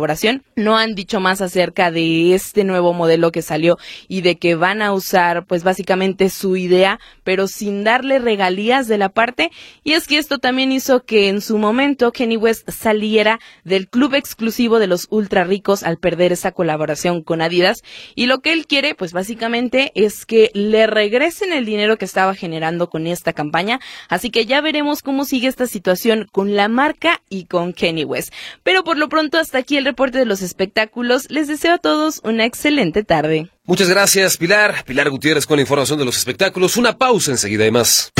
No han dicho más acerca de este nuevo modelo que salió y de que van a usar pues básicamente su idea, pero sin darle regalías de la parte. Y es que esto también hizo que en su momento Kenny West saliera del club exclusivo de los ultra ricos al perder esa colaboración con Adidas. Y lo que él quiere pues básicamente es que le regresen el dinero que estaba generando con esta campaña. Así que ya veremos cómo sigue esta situación con la marca y con Kenny West. Pero por lo pronto hasta aquí el reporte de los espectáculos. Les deseo a todos una excelente tarde. Muchas gracias Pilar. Pilar Gutiérrez con la información de los espectáculos. Una pausa enseguida y más.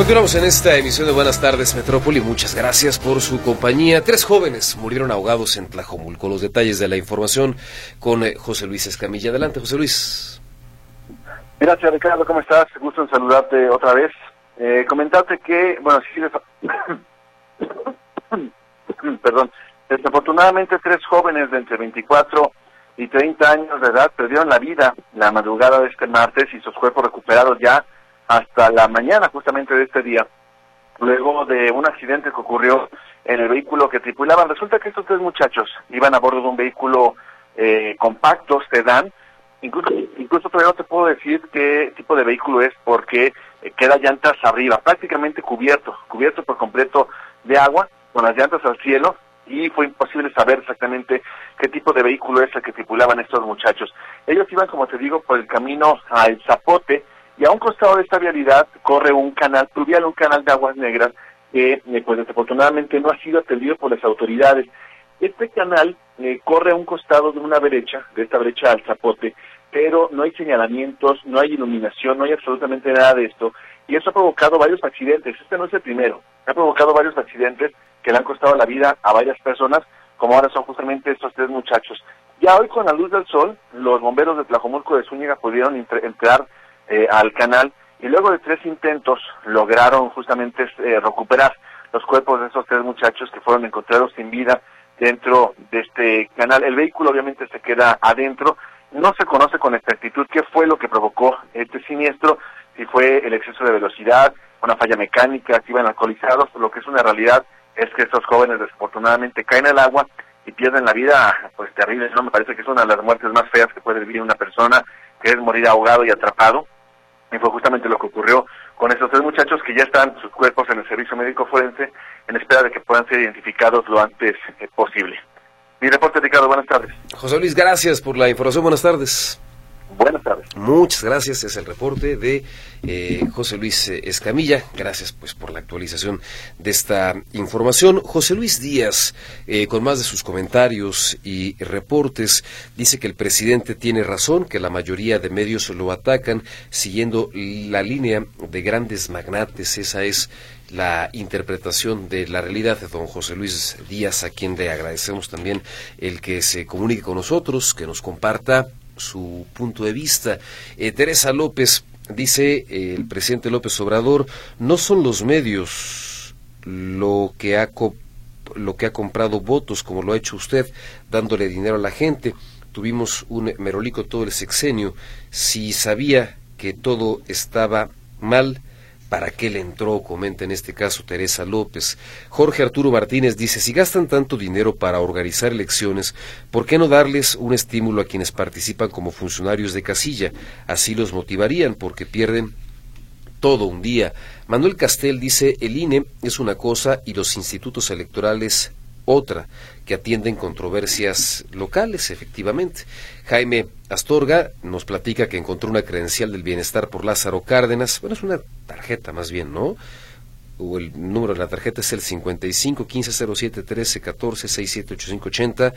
Continuamos en esta emisión de Buenas tardes Metrópoli. Muchas gracias por su compañía. Tres jóvenes murieron ahogados en Tlajomulco. Los detalles de la información con eh, José Luis Escamilla. Adelante, José Luis. Gracias, Ricardo. ¿Cómo estás? Gusto en saludarte otra vez. Eh, comentarte que, bueno, sí, perdón, desafortunadamente tres jóvenes de entre 24 y 30 años de edad perdieron la vida la madrugada de este martes y sus cuerpos recuperados ya hasta la mañana justamente de este día, luego de un accidente que ocurrió en el vehículo que tripulaban. Resulta que estos tres muchachos iban a bordo de un vehículo eh, compacto, sedán, incluso, incluso todavía no te puedo decir qué tipo de vehículo es porque eh, queda llantas arriba, prácticamente cubierto, cubierto por completo de agua, con las llantas al cielo, y fue imposible saber exactamente qué tipo de vehículo es el que tripulaban estos muchachos. Ellos iban, como te digo, por el camino al Zapote, y a un costado de esta vialidad corre un canal pluvial, un canal de aguas negras que eh, pues desafortunadamente no ha sido atendido por las autoridades. Este canal eh, corre a un costado de una brecha, de esta brecha al zapote, pero no hay señalamientos, no hay iluminación, no hay absolutamente nada de esto, y eso ha provocado varios accidentes. Este no es el primero, ha provocado varios accidentes que le han costado la vida a varias personas, como ahora son justamente estos tres muchachos. Ya hoy con la luz del sol, los bomberos de Tlajomulco de Zúñiga pudieron entrar eh, al canal y luego de tres intentos lograron justamente eh, recuperar los cuerpos de esos tres muchachos que fueron encontrados sin vida dentro de este canal. El vehículo obviamente se queda adentro. No se conoce con exactitud qué fue lo que provocó este siniestro, si fue el exceso de velocidad, una falla mecánica, si iban alcoholizados. Lo que es una realidad es que estos jóvenes desafortunadamente caen al agua y pierden la vida, pues terrible. No me parece que es una de las muertes más feas que puede vivir una persona, que es morir ahogado y atrapado. Y fue justamente lo que ocurrió con estos tres muchachos que ya están sus cuerpos en el servicio médico forense en espera de que puedan ser identificados lo antes eh, posible. Mi reporte, Ricardo, buenas tardes. José Luis, gracias por la información. Buenas tardes. Buenas tardes. Muchas gracias. Es el reporte de eh, José Luis eh, Escamilla. Gracias pues por la actualización de esta información. José Luis Díaz, eh, con más de sus comentarios y reportes, dice que el presidente tiene razón, que la mayoría de medios lo atacan siguiendo la línea de grandes magnates. Esa es la interpretación de la realidad de don José Luis Díaz, a quien le agradecemos también el que se comunique con nosotros, que nos comparta su punto de vista. Eh, Teresa López dice eh, el presidente López Obrador, no son los medios lo que ha lo que ha comprado votos como lo ha hecho usted dándole dinero a la gente. Tuvimos un merolico todo el sexenio. Si sabía que todo estaba mal, ¿Para qué le entró? Comenta en este caso Teresa López. Jorge Arturo Martínez dice, si gastan tanto dinero para organizar elecciones, ¿por qué no darles un estímulo a quienes participan como funcionarios de casilla? Así los motivarían porque pierden todo un día. Manuel Castel dice, el INE es una cosa y los institutos electorales otra, que atienden controversias locales, efectivamente. Jaime Astorga nos platica que encontró una credencial del bienestar por Lázaro Cárdenas, bueno, es una tarjeta más bien, ¿no? O el número de la tarjeta es el 55 15 07 13 14 67 85 80.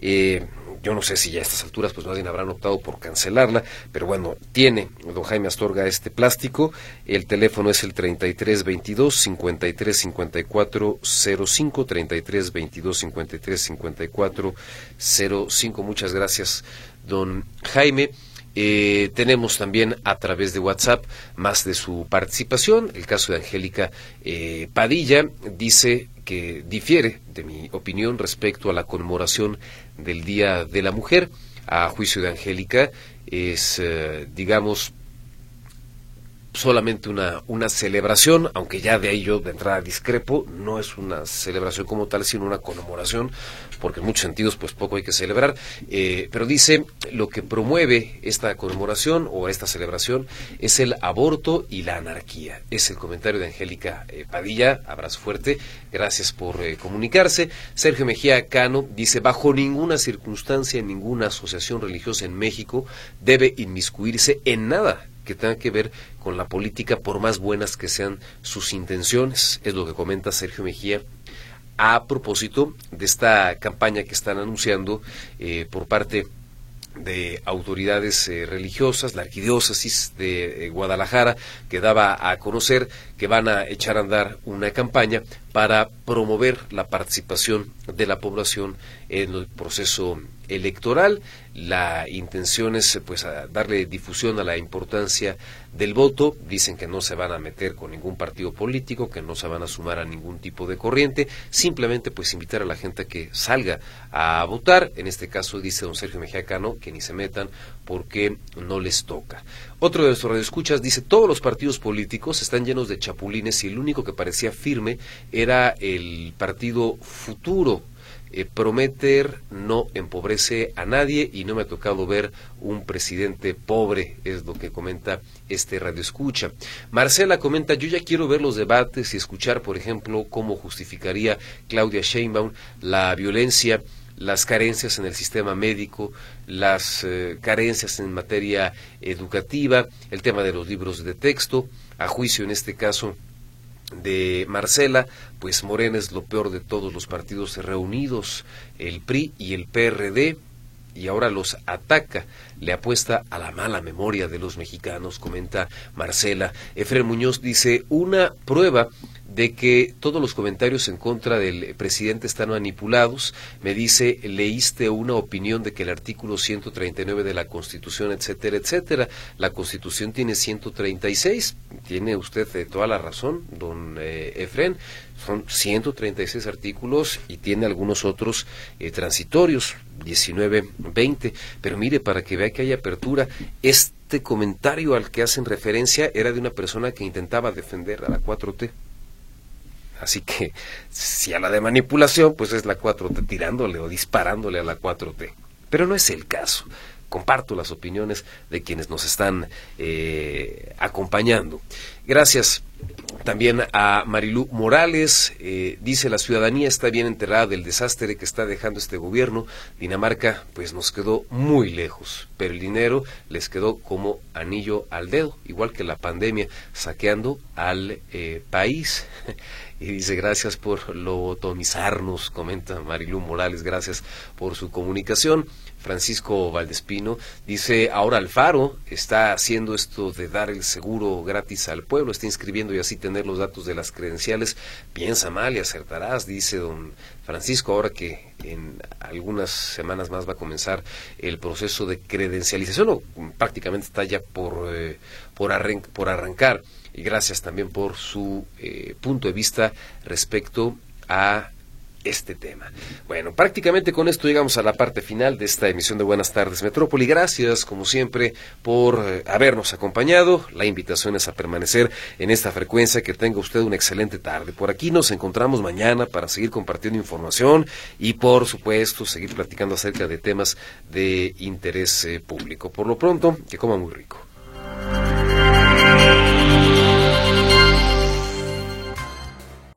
Eh, yo no sé si ya a estas alturas pues bien habrán optado por cancelarla, pero bueno, tiene don Jaime Astorga este plástico, el teléfono es el 3322 5354 05 3322 5354 05. Muchas gracias, don Jaime. Eh, tenemos también a través de WhatsApp más de su participación. El caso de Angélica eh, Padilla dice que difiere de mi opinión respecto a la conmemoración del Día de la Mujer. A juicio de Angélica es, eh, digamos, solamente una, una celebración, aunque ya de ahí yo de discrepo, no es una celebración como tal, sino una conmemoración, porque en muchos sentidos pues poco hay que celebrar, eh, pero dice lo que promueve esta conmemoración o esta celebración es el aborto y la anarquía. Es el comentario de Angélica eh, Padilla, abrazo fuerte, gracias por eh, comunicarse. Sergio Mejía Cano dice, bajo ninguna circunstancia, ninguna asociación religiosa en México debe inmiscuirse en nada que tenga que ver con la política, por más buenas que sean sus intenciones, es lo que comenta Sergio Mejía a propósito de esta campaña que están anunciando eh, por parte de autoridades eh, religiosas, la arquidiócesis de eh, Guadalajara, que daba a conocer que van a echar a andar una campaña para promover la participación de la población en el proceso electoral. La intención es pues darle difusión a la importancia del voto. Dicen que no se van a meter con ningún partido político, que no se van a sumar a ningún tipo de corriente. Simplemente pues invitar a la gente a que salga a votar. En este caso dice don Sergio Mejacano que ni se metan porque no les toca. Otro de nuestros radioescuchas dice todos los partidos políticos están llenos de chapulines y el único que parecía firme era el partido futuro eh, prometer no empobrece a nadie y no me ha tocado ver un presidente pobre, es lo que comenta este radio escucha. Marcela comenta, yo ya quiero ver los debates y escuchar, por ejemplo, cómo justificaría Claudia Sheinbaum la violencia las carencias en el sistema médico, las eh, carencias en materia educativa, el tema de los libros de texto, a juicio en este caso de Marcela, pues Morena es lo peor de todos los partidos reunidos, el PRI y el PRD, y ahora los ataca, le apuesta a la mala memoria de los mexicanos, comenta Marcela. Efren Muñoz dice, una prueba de que todos los comentarios en contra del presidente están manipulados. Me dice, leíste una opinión de que el artículo 139 de la Constitución, etcétera, etcétera. La Constitución tiene 136. Tiene usted eh, toda la razón, don eh, Efren. Son 136 artículos y tiene algunos otros eh, transitorios, 19, 20. Pero mire, para que vea que hay apertura, este comentario al que hacen referencia era de una persona que intentaba defender a la 4T. Así que si a la de manipulación, pues es la 4T tirándole o disparándole a la 4T. Pero no es el caso. Comparto las opiniones de quienes nos están eh, acompañando. Gracias también a Marilú Morales. Eh, dice la ciudadanía está bien enterada del desastre que está dejando este gobierno. Dinamarca pues nos quedó muy lejos, pero el dinero les quedó como anillo al dedo, igual que la pandemia, saqueando al eh, país. Y dice, gracias por lobotomizarnos, comenta Marilú Morales, gracias por su comunicación. Francisco Valdespino dice, ahora Alfaro está haciendo esto de dar el seguro gratis al pueblo, está inscribiendo y así tener los datos de las credenciales. Piensa mal y acertarás, dice don Francisco, ahora que en algunas semanas más va a comenzar el proceso de credencialización, o prácticamente está ya por, eh, por, por arrancar. Y gracias también por su eh, punto de vista respecto a este tema. Bueno, prácticamente con esto llegamos a la parte final de esta emisión de Buenas tardes Metrópoli. Gracias, como siempre, por eh, habernos acompañado. La invitación es a permanecer en esta frecuencia. Que tenga usted una excelente tarde. Por aquí nos encontramos mañana para seguir compartiendo información y, por supuesto, seguir platicando acerca de temas de interés eh, público. Por lo pronto, que coma muy rico.